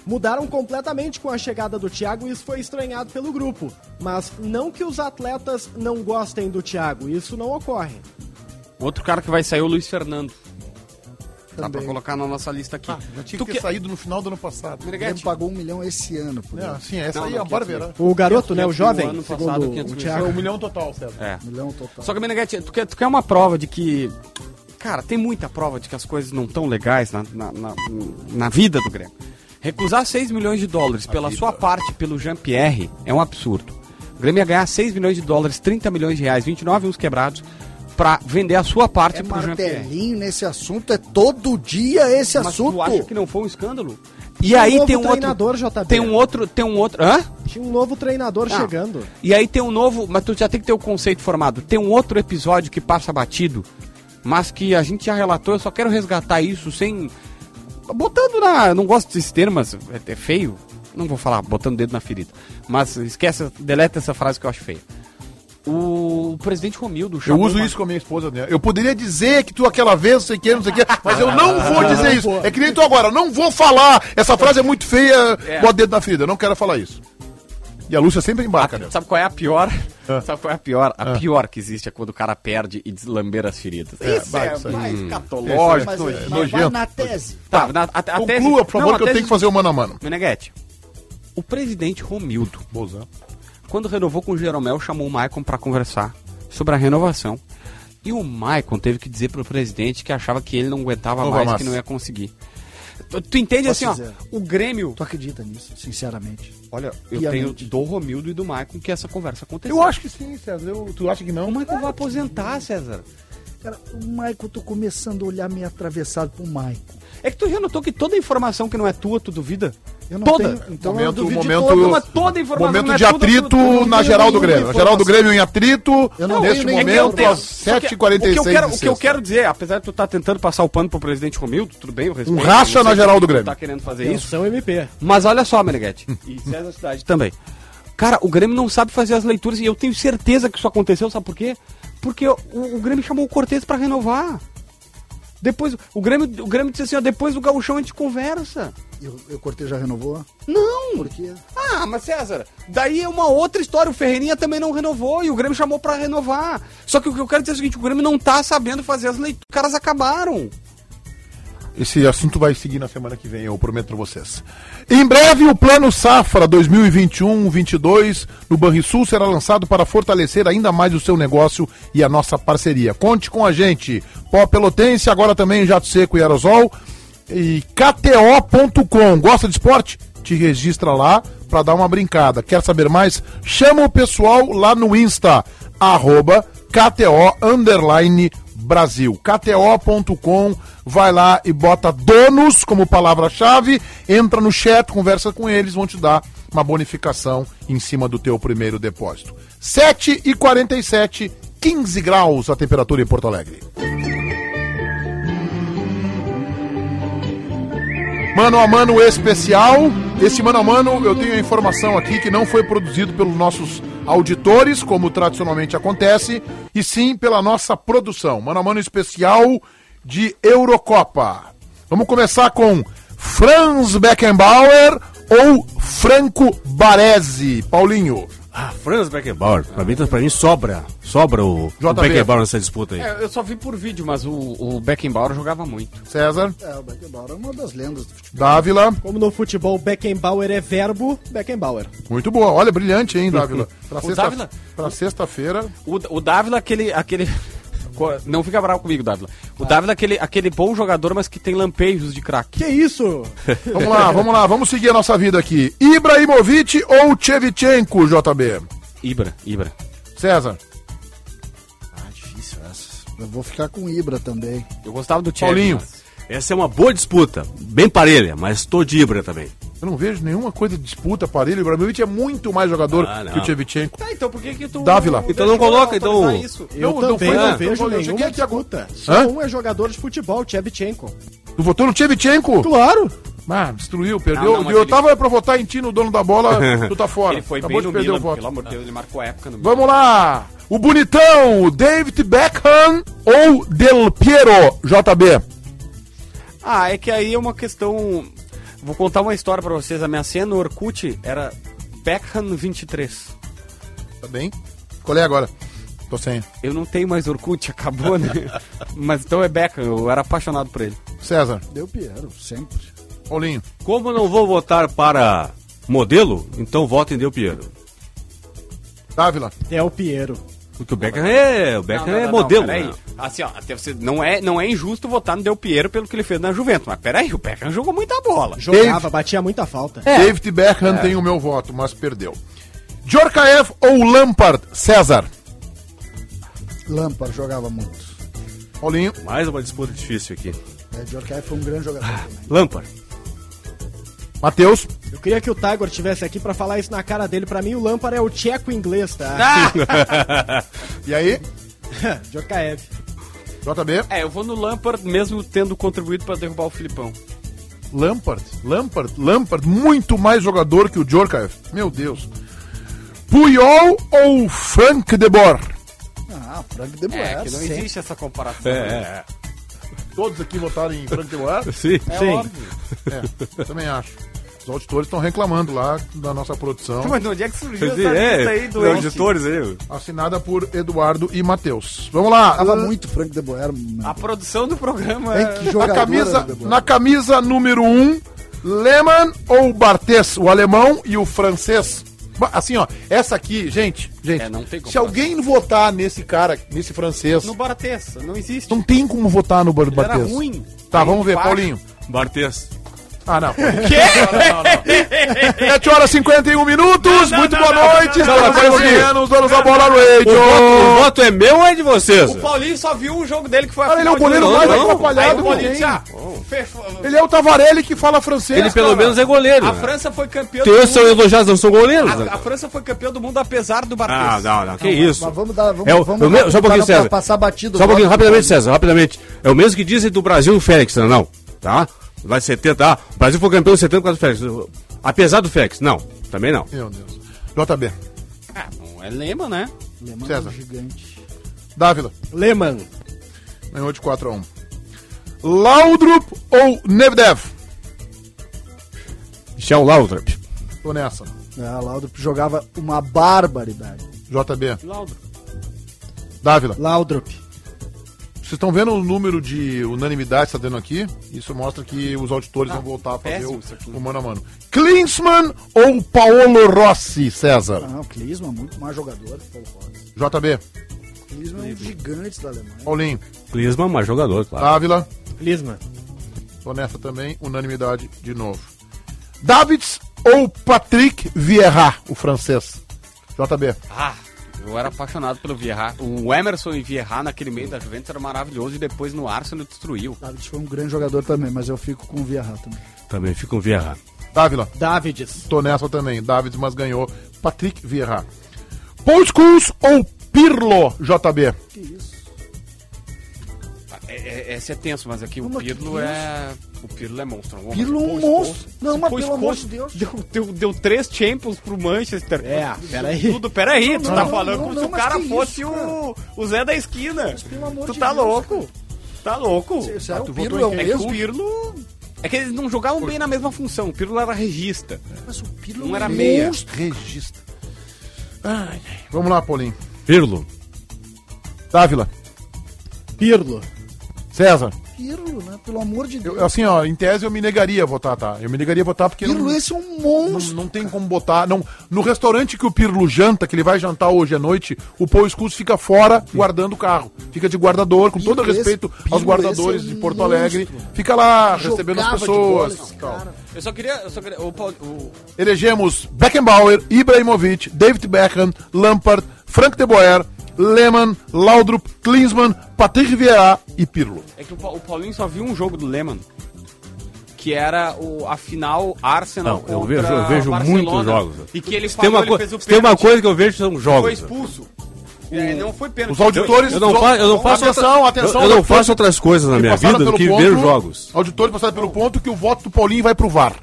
mudaram completamente com a chegada do Thiago e isso foi estranhado pelo grupo. Mas não que os atletas não gostem do Thiago, isso não ocorre. Outro cara que vai sair é o Luiz Fernando. Dá pra Também. colocar na nossa lista aqui. Ah, já tinha Tu que ter que- saído no final do ano passado. Meneghetti, pagou um milhão esse ano. Por É, ele. sim, essa Não, aí não, é bora 500 ver. O garoto, né, o 500 mil jovem, ano passado, o 500 mil. Foi Thiago. um milhão total, César. É. Um milhão total. Só que, Meneghete, tu quer, tu quer uma prova de que. Cara, tem muita prova de que as coisas não estão legais na, na, na, na vida do Grêmio. Recusar 6 milhões de dólares pela sua parte pelo Jean-Pierre é um absurdo. O Grêmio ia ganhar 6 milhões de dólares, 30 milhões de reais, 29 uns quebrados, pra vender a sua parte É pro Jean-Pierre. martelinho nesse assunto, é todo dia esse Mas assunto. tu acha que não foi um escândalo? E Tinha um aí novo tem um outro... JB. Tem um outro... Tem um outro... Hã? Tinha um novo treinador Não. chegando. E aí tem um novo, mas tu já tem que ter o conceito formado. Tem um outro episódio que passa batido, mas que a gente já relatou, eu só quero resgatar isso sem. Botando na. Eu não gosto desse termo, mas é, é feio. Não vou falar botando o dedo na ferida. Mas esquece, deleta essa frase que eu acho feia. O presidente Romildo Eu uso uma- isso com a minha esposa. Né? Eu poderia dizer que tu aquela vez, não sei o que, não sei o que, mas eu não [LAUGHS] vou dizer isso. É que nem tu agora, não vou falar. Essa frase é muito feia, É. bota o dedo na ferida. Eu não quero falar isso. E a Lúcia sempre embarca, né? Sabe qual é a pior? Ah. Sabe qual é a pior? A Ah. pior que existe é quando o cara perde e deslambeira as feridas. É, isso vai, é isso aí. mais Hum. catológico. Mas, mas nojento. na tese. Tá, na, a, a tese- Conclua, por favor, Não, que eu tese- tenho que fazer o mano a mano. Meneghete, o presidente Romildo, Bozão. quando renovou com o Jeromel, chamou o Maicon para conversar sobre a renovação. E o Maicon teve que dizer pro presidente que achava que ele não aguentava Não mais, vai que mais. não ia conseguir. Tu, tu entende Posso assim, ó, dizer? o Grêmio... Tu acredita nisso, sinceramente? Olha, eu Piamente. tenho do Romildo e do Maicon que essa conversa aconteceu. Eu acho que sim, César. Eu- tu acha que O não? Maicon vai aposentar, César. Cara, o Maicon, eu tô começando a olhar meio atravessado pro Maicon. É que tu já notou que toda informação que não é tua, tu duvida? Eu não toda. tenho- então momento, momento, todas. Mas toda informação momento não é de tudo, atrito tudo, na geral do Grêmio. tudo, A geral do. Grêmio em atrito Eu não neste momento às Só que 7h46 O que, eu quero, o que eu quero dizer, apesar de tu estar tentando passar o pano pro presidente Romildo, tudo bem, eu respeito. Um racha na geral do tu Grêmio. tá querendo fazer isso. Atenção MP. Mas olha só, Meneghete. [LAUGHS] E César Cidade também. Cara, o Grêmio não sabe fazer as leituras e eu tenho certeza que isso aconteceu, sabe por quê? Porque o, o Grêmio chamou o Cortez pra renovar. Depois, o Grêmio, o Grêmio disse assim, ó, depois do gauchão a gente conversa. E o, e o Cortez já renovou? Não! Por quê? Ah, mas César, daí é uma outra história. O Ferreirinha também não renovou e o Grêmio chamou pra renovar. Só que o que eu quero dizer é o seguinte: o Grêmio não tá sabendo fazer as leituras. Os caras acabaram. Esse assunto vai seguir na semana que vem, eu prometo pra vocês. Em breve, o Plano Safra 2021-22 no Banrisul será lançado para fortalecer ainda mais o seu negócio e a nossa parceria. Conte com a gente. Pó Pelotense, agora também Jato Seco e Aerosol. E KTO.com. Gosta de esporte? Te registra lá para dar uma brincada. Quer saber mais? Chama o pessoal lá no Insta, arroba KTO Brasil. KTO.com, vai lá e bota donos como palavra-chave, entra no chat, conversa com eles, vão te dar uma bonificação em cima do teu primeiro depósito. 7 e 47 15 graus a temperatura em Porto Alegre. Mano a mano especial. Esse mano a mano eu tenho a informação aqui que não foi produzido pelos nossos auditores, como tradicionalmente acontece, e sim pela nossa produção. Mano a mano especial de Eurocopa. Vamos começar com Franz Beckenbauer ou Franco Baresi. Paulinho. Ah, Franz Beckenbauer. Pra mim, pra mim sobra. Sobra o, o. Beckenbauer nessa disputa aí. É, eu só vi por vídeo, mas o, o Beckenbauer jogava muito. César. É, o Beckenbauer é uma das lendas do futebol. Dávila. Como no futebol Beckenbauer é verbo, Beckenbauer. Muito boa. Olha, brilhante, hein, Dávila? [LAUGHS] Pra sexta- Dávila? pra sexta-feira. O, o Dávila, aquele. aquele... Não fica bravo comigo, Dávila. O Dávila é aquele, aquele bom jogador, mas que tem lampejos de craque. Que isso? [LAUGHS] Vamos lá, vamos lá, vamos seguir a nossa vida aqui. Ibrahimovic ou Chevchenko, JB? Ibra, Ibra. César. Ah, difícil essa. Eu vou ficar com Ibra também. Eu gostava do Tchê. Paulinho. mas- Essa é uma boa disputa. Bem parelha, mas tô de Ibra também. Eu não vejo nenhuma coisa de disputa, aparelho. O Ibrahimovic é muito mais jogador Ah, que o Chevchenko. Tá, então por que que tu... Dávila. Então não coloca, então- Isso? Eu Não, não também não, não. vejo Eu nenhuma disputa. Só Hã? um é jogador de futebol, Tchevchenko. Tu votou no Chevchenko? Claro. Ah, destruiu, perdeu. Não, não, eu ele- tava pra votar em ti no dono da bola, [LAUGHS] tu tá fora. Ele foi Acabou bem no de perder Milan, o voto. pelo amor de Deus, ele marcou a época no Milan. Vamos lá! O bonitão, o David Beckham ou Del Piero, JB? Ah, é que aí é uma questão... Vou contar uma história pra vocês. A minha senha no Orkut era Beckham 23. Tá bem? Qual é agora? Tô sem. Eu não tenho mais Orkut, acabou, né? [LAUGHS] Mas então é Beckham, eu era apaixonado por ele. César, Deu Piero, sempre. Paulinho. Como não vou votar para modelo, então voto em Del Piero. Dávila. É o Piero. Porque o Beckham é, o Beckham é modelo. peraí. né? Assim, ó, até você, não, é, não é injusto votar no Del Piero pelo que ele fez na Juventus. Mas peraí, o Beckham jogou muita bola. Jogava, batia muita falta. David Beckham tem o meu voto, mas perdeu. Djorkaeff ou Lampard? César. Lampard jogava muito. Paulinho. Mais uma disputa difícil aqui. É, Djorkaeff foi um grande jogador também. Lampard. Matheus. Eu queria que o Tiger estivesse aqui pra falar isso na cara dele. Pra mim, o Lampard é o tcheco inglês, tá? Ah! [LAUGHS] E aí? [LAUGHS] Djorkaeff. JB. É, eu vou no Lampard mesmo tendo contribuído pra derrubar o Filipão. Lampard. Lampard. Lampard. Muito mais jogador que o Djorkaeff. Meu Deus. Puyol ou Frank de Boer? Ah, Frank de Boer. É, que não sempre. existe essa comparação. É, Todos aqui votaram em Frank de Boer? é. [LAUGHS] Sim. É Sim. óbvio. É, também acho. Os auditores estão reclamando lá da nossa produção. Mas onde é que surgiu essa lista é, aí os do auditores aí. Assinada por Eduardo e Matheus. Vamos lá. Tava Uh, muito Frank de Boer. A produção do programa é... que na, camisa, na camisa número 1, um, Lehmann ou Barthez? O alemão e o francês. Assim, ó, essa aqui, gente, gente. É, não tem como se alguém votar nesse cara, nesse francês, No Baratessa, não existe. não tem como votar no Bar- Ele era ruim. Tá, vamos ver, Paulinho. Bartes. Ah, não. Quê? Não, não, não. 7 horas e 51 minutos. Muito boa noite. Estamos acompanhando os donos da bola O radio. voto, o voto é meu ou é de vocês? O Paulinho só viu o jogo dele que foi a Cara, ele é o goleiro mais atrapalhado Aí o que Paulinho tem. disse, ah, fechou. Ele é o Tavarelli que fala francês. Ele pelo menos é goleiro. A né? França foi campeã são mundo. elogiados, não são goleiros. né? A, França foi campeã do mundo apesar do Ah, Barthez. não, não, que isso. Mas vamos dar. Vamos, É só um pouquinho, César. passar batido. Só um pouquinho, do rapidamente. César, rapidamente. É o mesmo que dizem do Brasil e o Félix, não, tá? Lá de 70, ah, o Brasil foi campeão em 70 por causa do Félix. Apesar do Félix, não, também não. Meu Deus. JB. Ah, não é lema, né? Alemão César. é um gigante. Dávila. Lehmann. Ganhou de 4 a 1. Laudrup ou Nevdev? Michel Laudrup. Tô nessa. Ah, Laudrup jogava uma barbaridade. JB. Laudrup. Dávila. Laudrup. Vocês estão vendo o número de unanimidade que está dando aqui? Isso mostra que os auditores vão voltar a fazer péssimo o, o mano a mano. Klinsmann ou Paolo Rossi, César? Não, Klinsmann, muito mais jogador que Paulo Rossi. JB. Klinsmann é um gigante da Alemanha. Paulinho. Klinsmann, mais jogador, claro. Dávila. Lisman. Tô nessa também. Unanimidade de novo. Davids ou Patrick Vieira, o francês? JB. Ah, eu era apaixonado pelo Vieira. O Emerson e Vieira naquele meio da Juventus era maravilhoso e depois no Arsenal destruiu. David foi um grande jogador também, mas eu fico com o Vieira também. Também fica um Vieira. Dávila. Davids. Tô nessa também. Davids, mas ganhou. Patrick Vieira. Paul Scholes ou Pirlo, JB? Que isso? É, é, esse é tenso, mas aqui Como o Pirlo é. O Pirlo é monstro. Mas Pirlo é um monstro. Não, mas pelo amor de Deus. Deu, deu, deu três Champions pro Manchester. É, peraí. Tudo, peraí, tu Não, tá não, falando não, como não, se o mas cara fosse isso, o, o Zé da esquina. pelo amor tu de tá Deus, louco. Tá louco. Ah, tu o Pirlo é o quem? É que o mesmo? Pirlo. É que eles não jogavam bem na mesma função. O Pirlo era regista. Mas o Pirlo Não é era um meia. monstro. Regista. Ai, ai. Vamos lá, Paulinho. Pirlo. Dávila. Pirlo. César. Pirlo, né? Pelo amor de Deus. Eu, assim, ó, em tese eu me negaria a votar, tá? Eu me negaria a votar porque Pirlo, não, esse é um não, monstro. não tem como botar. Não, no restaurante que o Pirlo janta, que ele vai jantar hoje à noite, o Paul Scholes fica fora guardando o carro. Fica de guardador, com Pirlo todo respeito Pirlo aos guardadores é um de Porto Alegre. monstro. Fica lá Jogava recebendo as pessoas. bola tal. Eu só queria. Eu só queria o, o- Elegemos Beckenbauer, Ibrahimovic, David Beckham, Lampard, Frank de Boer, Lehmann, Laudrup, Klinsmann, Patrick Vieira e Pirlo. é que o, Pa- o Paulinho só viu um jogo do Lehmann. Que era o, a final Arsenal Não, eu vejo- eu vejo muitos jogos. E que ele Se tem, uma falou, ele fez o tem uma coisa que eu vejo são foi jogos. expulso. É, não foi pênalti. Os auditores. Eu não, fa eu não faço atenção, atenção, eu, eu não faço outras coisas na minha passaram vida do pelo que ponto- ver jogos. Auditores passaram pelo ponto que o voto do Paulinho vai pro VAR.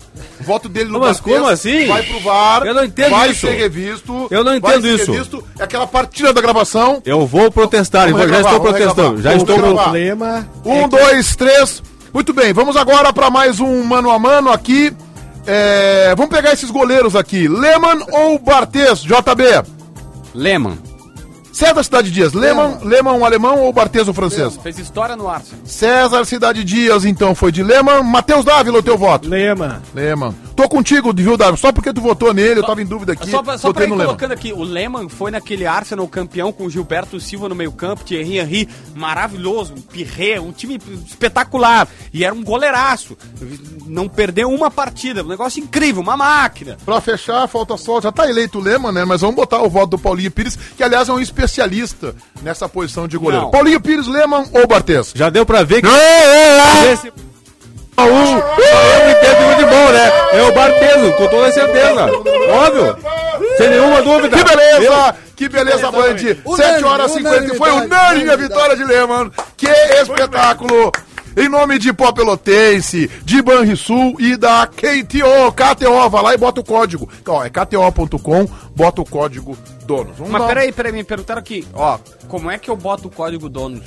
O voto dele no Mas como assim? Vai pro VAR. Eu não entendo vai isso. ser revisto. Eu não vai entendo ser isso. revisto. É aquela partida da gravação. Eu vou protestar, Vamos então já estou protestando. Já Vamos estou pro... Problema. Um, dois, três. Muito bem, vamos agora para mais um mano a mano aqui. É, vamos pegar esses goleiros aqui. Lehmann ou Barthez, JB? Lehmann. César Cidade Dias, Lehmann, Lehmann um alemão ou Barthez o francês? Fez história no Arsenal. César Cidade Dias, então, foi de Lehmann. Matheus Dávila, o teu voto. Lema. Lehmann. Tô contigo, viu, Dávila? Só porque tu votou nele, eu tava em dúvida aqui. Só, pra- só pra ir colocando aqui, o Lehmann foi naquele Arsenal campeão com o Gilberto Silva no meio campo, Thierry Henry, maravilhoso, um Pirré, um time espetacular. E era um goleiraço. Não perdeu uma partida, um negócio incrível, uma máquina. Pra fechar, falta só. Já tá eleito o Lema, né? Mas vamos botar o voto do Paulinho Pires, que aliás é um especialista nessa posição de goleiro. Não. Paulinho Pires, Lehmann ou Barthez? Já deu pra ver que. é, Esse... Um, eu entendo muito bom, né? É o Barteso, com toda certeza. Óbvio. Sem nenhuma dúvida. Que beleza! Que beleza, Band! Unânime, 7 horas e 50. Foi unânime a vitória de Lehmann. Que espetáculo! Em nome de Pó Pelotense, de Banrisul e da KTO, KTO, vai lá e bota o código. Então, ó, é kto.com, bota o código donos. Vamos Mas dar- peraí, peraí, me perguntaram aqui, ó, como é que eu boto o código donos?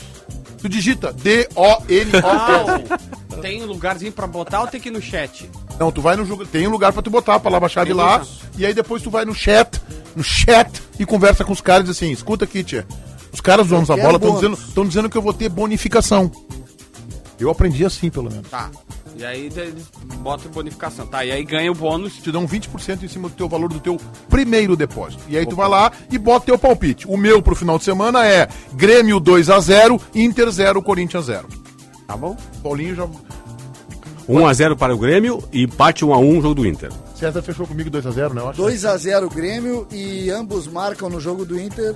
Tu digita D-O-N-O. Ah, tem um lugarzinho pra botar ou tem que ir no chat? Não, tu vai no jogo, tem um lugar pra tu botar a palavra-chave lá, e aí depois tu vai no chat, no chat e conversa com os caras e diz assim, escuta aqui, tia, os caras donos da bola estão dizendo, tão dizendo que eu vou ter bonificação. Eu aprendi assim, pelo menos. Tá. E aí eles botam bonificação, tá? E aí ganha o bônus. Te dão 20% em cima do teu valor do teu primeiro depósito. E aí tu vai lá e bota teu palpite. O meu pro final de semana é Grêmio 2 a 0 Inter 0, Corinthians 0. Tá bom? Paulinho já... 1x0 para o Grêmio e empate 1x1 jogo do Inter. César fechou comigo 2 a 0 né? Eu acho. 2x0 Grêmio e ambos marcam no jogo do Inter,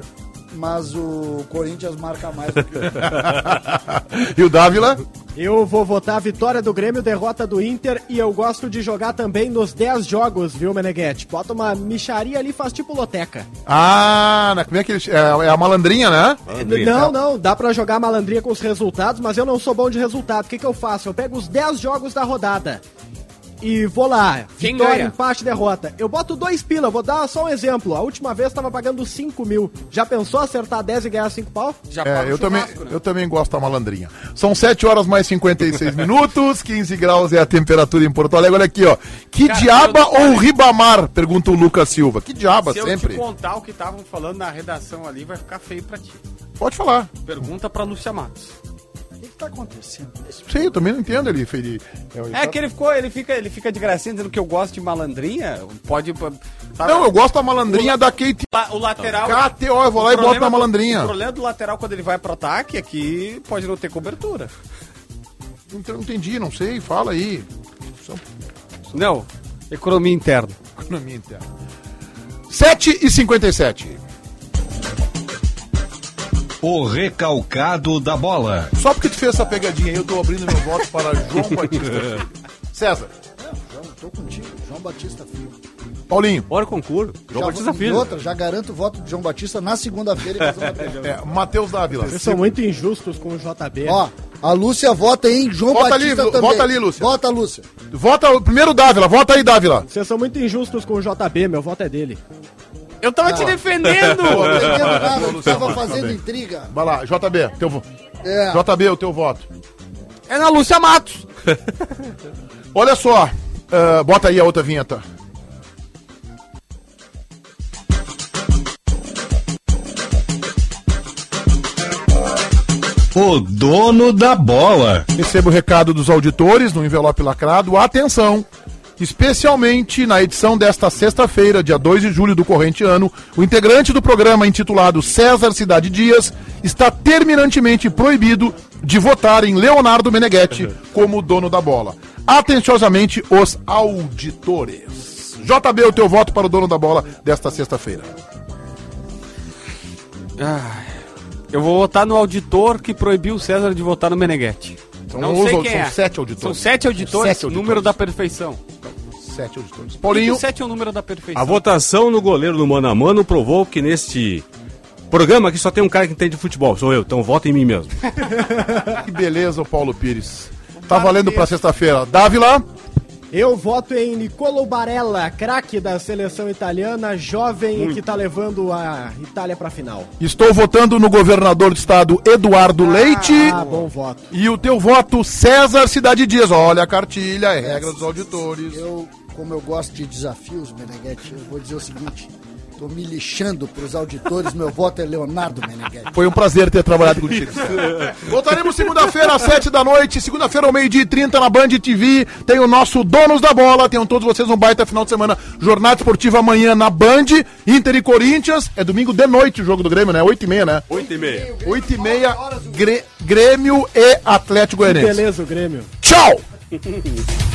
mas o Corinthians marca mais do que o [LAUGHS] e o Dávila? Eu vou votar vitória do Grêmio, derrota do Inter e eu gosto de jogar também nos 10 jogos, viu, Meneghete? Bota uma micharia ali, faz tipo loteca. Ah, na- como é que ele... É, é a malandrinha, né? Não, não, dá pra jogar malandria com os resultados, mas eu não sou bom de resultado. O que, que eu faço? Eu pego os 10 jogos da rodada e vou lá. Quem vitória, ganha? empate, derrota. Eu boto dois pila, vou dar só um exemplo. A última vez tava pagando 5 mil. Já pensou acertar 10 e ganhar 5 pau? Já É, eu também, né? eu também gosto da malandrinha. São 7 horas mais 56 [LAUGHS] minutos, 15 graus é a temperatura em Porto Alegre. Olha aqui, ó. Que Cara, diaba eu ou ribamar? Pergunta o Lucas Silva. Que diaba, Se eu sempre. te contar o que estavam falando na redação ali, vai ficar feio pra ti. Pode falar. Pergunta pra Lúcia Matos. O que, que tá acontecendo? Sei, eu também não entendo ele. ele, É que ele ficou, ele fica, ele fica de gracinha dizendo que eu gosto de malandrinha. Pode. sabe? Não, eu gosto da malandrinha O- da Kate. La- O lateral. KTO, eu vou lá e boto na do- malandrinha. O problema do lateral quando ele vai pro ataque é que pode não ter cobertura. Não não entendi, não sei, fala aí. São Não, economia interna. economia interna. 7 e 57. O recalcado da bola. Só porque tu fez essa pegadinha aí, eu tô abrindo meu voto para João Batista. César, João, tô contigo. João Batista Filho. Paulinho, Bora concurso. João Já, Batista Filho. outra, já garanto o voto de João Batista na segunda-feira. [LAUGHS] é, Matheus Dávila. Vocês são muito injustos com o JB. Ó, a Lúcia vota em João Vota Batista ali, também. vota ali, Lúcia. Vota, Lúcia. Vota o primeiro Dávila, vota aí, Dávila. Vocês são muito injustos com o JB, meu voto é dele. Eu tava te defendendo! [LAUGHS] Nada, não tava fazendo intriga. Vai lá, JB, teu vo... É. JB, o teu voto. É na Lúcia Matos. [LAUGHS] Olha só, ah, bota aí a outra vinheta. O dono da bola. Recebo o recado dos auditores no envelope lacrado. Atenção! Especialmente na edição desta sexta-feira, dia 2 de julho do corrente ano, o integrante do programa intitulado César Cidade Dias está terminantemente proibido de votar em Leonardo Meneghetti como dono da bola. Atenciosamente, os auditores. JB, o teu voto para o dono da bola desta sexta-feira. Eu vou votar no auditor que proibiu o César de votar no Meneghetti. São Não os- sei são quem é. sete auditores. São sete auditores, Sete auditores. número da perfeição. Sete auditores. Paulinho, sete é o número da perfeição. A votação no goleiro do mano a mano provou que neste programa aqui só tem um cara que entende de futebol, sou eu, então vota em mim mesmo. [LAUGHS] que beleza, o Paulo Pires. Tá valendo pra sexta-feira. Dávila. Eu voto em Nicolo Barella, craque da seleção italiana, jovem que tá levando a Itália pra final. Estou votando no governador do estado Eduardo Leite. Ah, bom voto. E o teu voto, César Cidade Dias. Olha a cartilha, é regra dos auditores. Eu, como eu gosto de desafios, Meneghete, eu vou dizer o seguinte. Tô me lixando pros auditores, meu voto é Leonardo Meneghetti. Foi um prazer ter trabalhado contigo. [LAUGHS] Voltaremos segunda-feira às sete da noite, segunda-feira ao meio-dia e trinta na Band TV. Tem o nosso Donos da Bola. Tenham todos vocês um baita final de semana. Jornada esportiva amanhã na Band. Inter e Corinthians. É domingo de noite o jogo do Grêmio, né? Oito e meia, né? 8 e meia. Oito e meia, Grê- Grêmio e Atlético Goianiense. Beleza, o Grêmio. Tchau! [LAUGHS]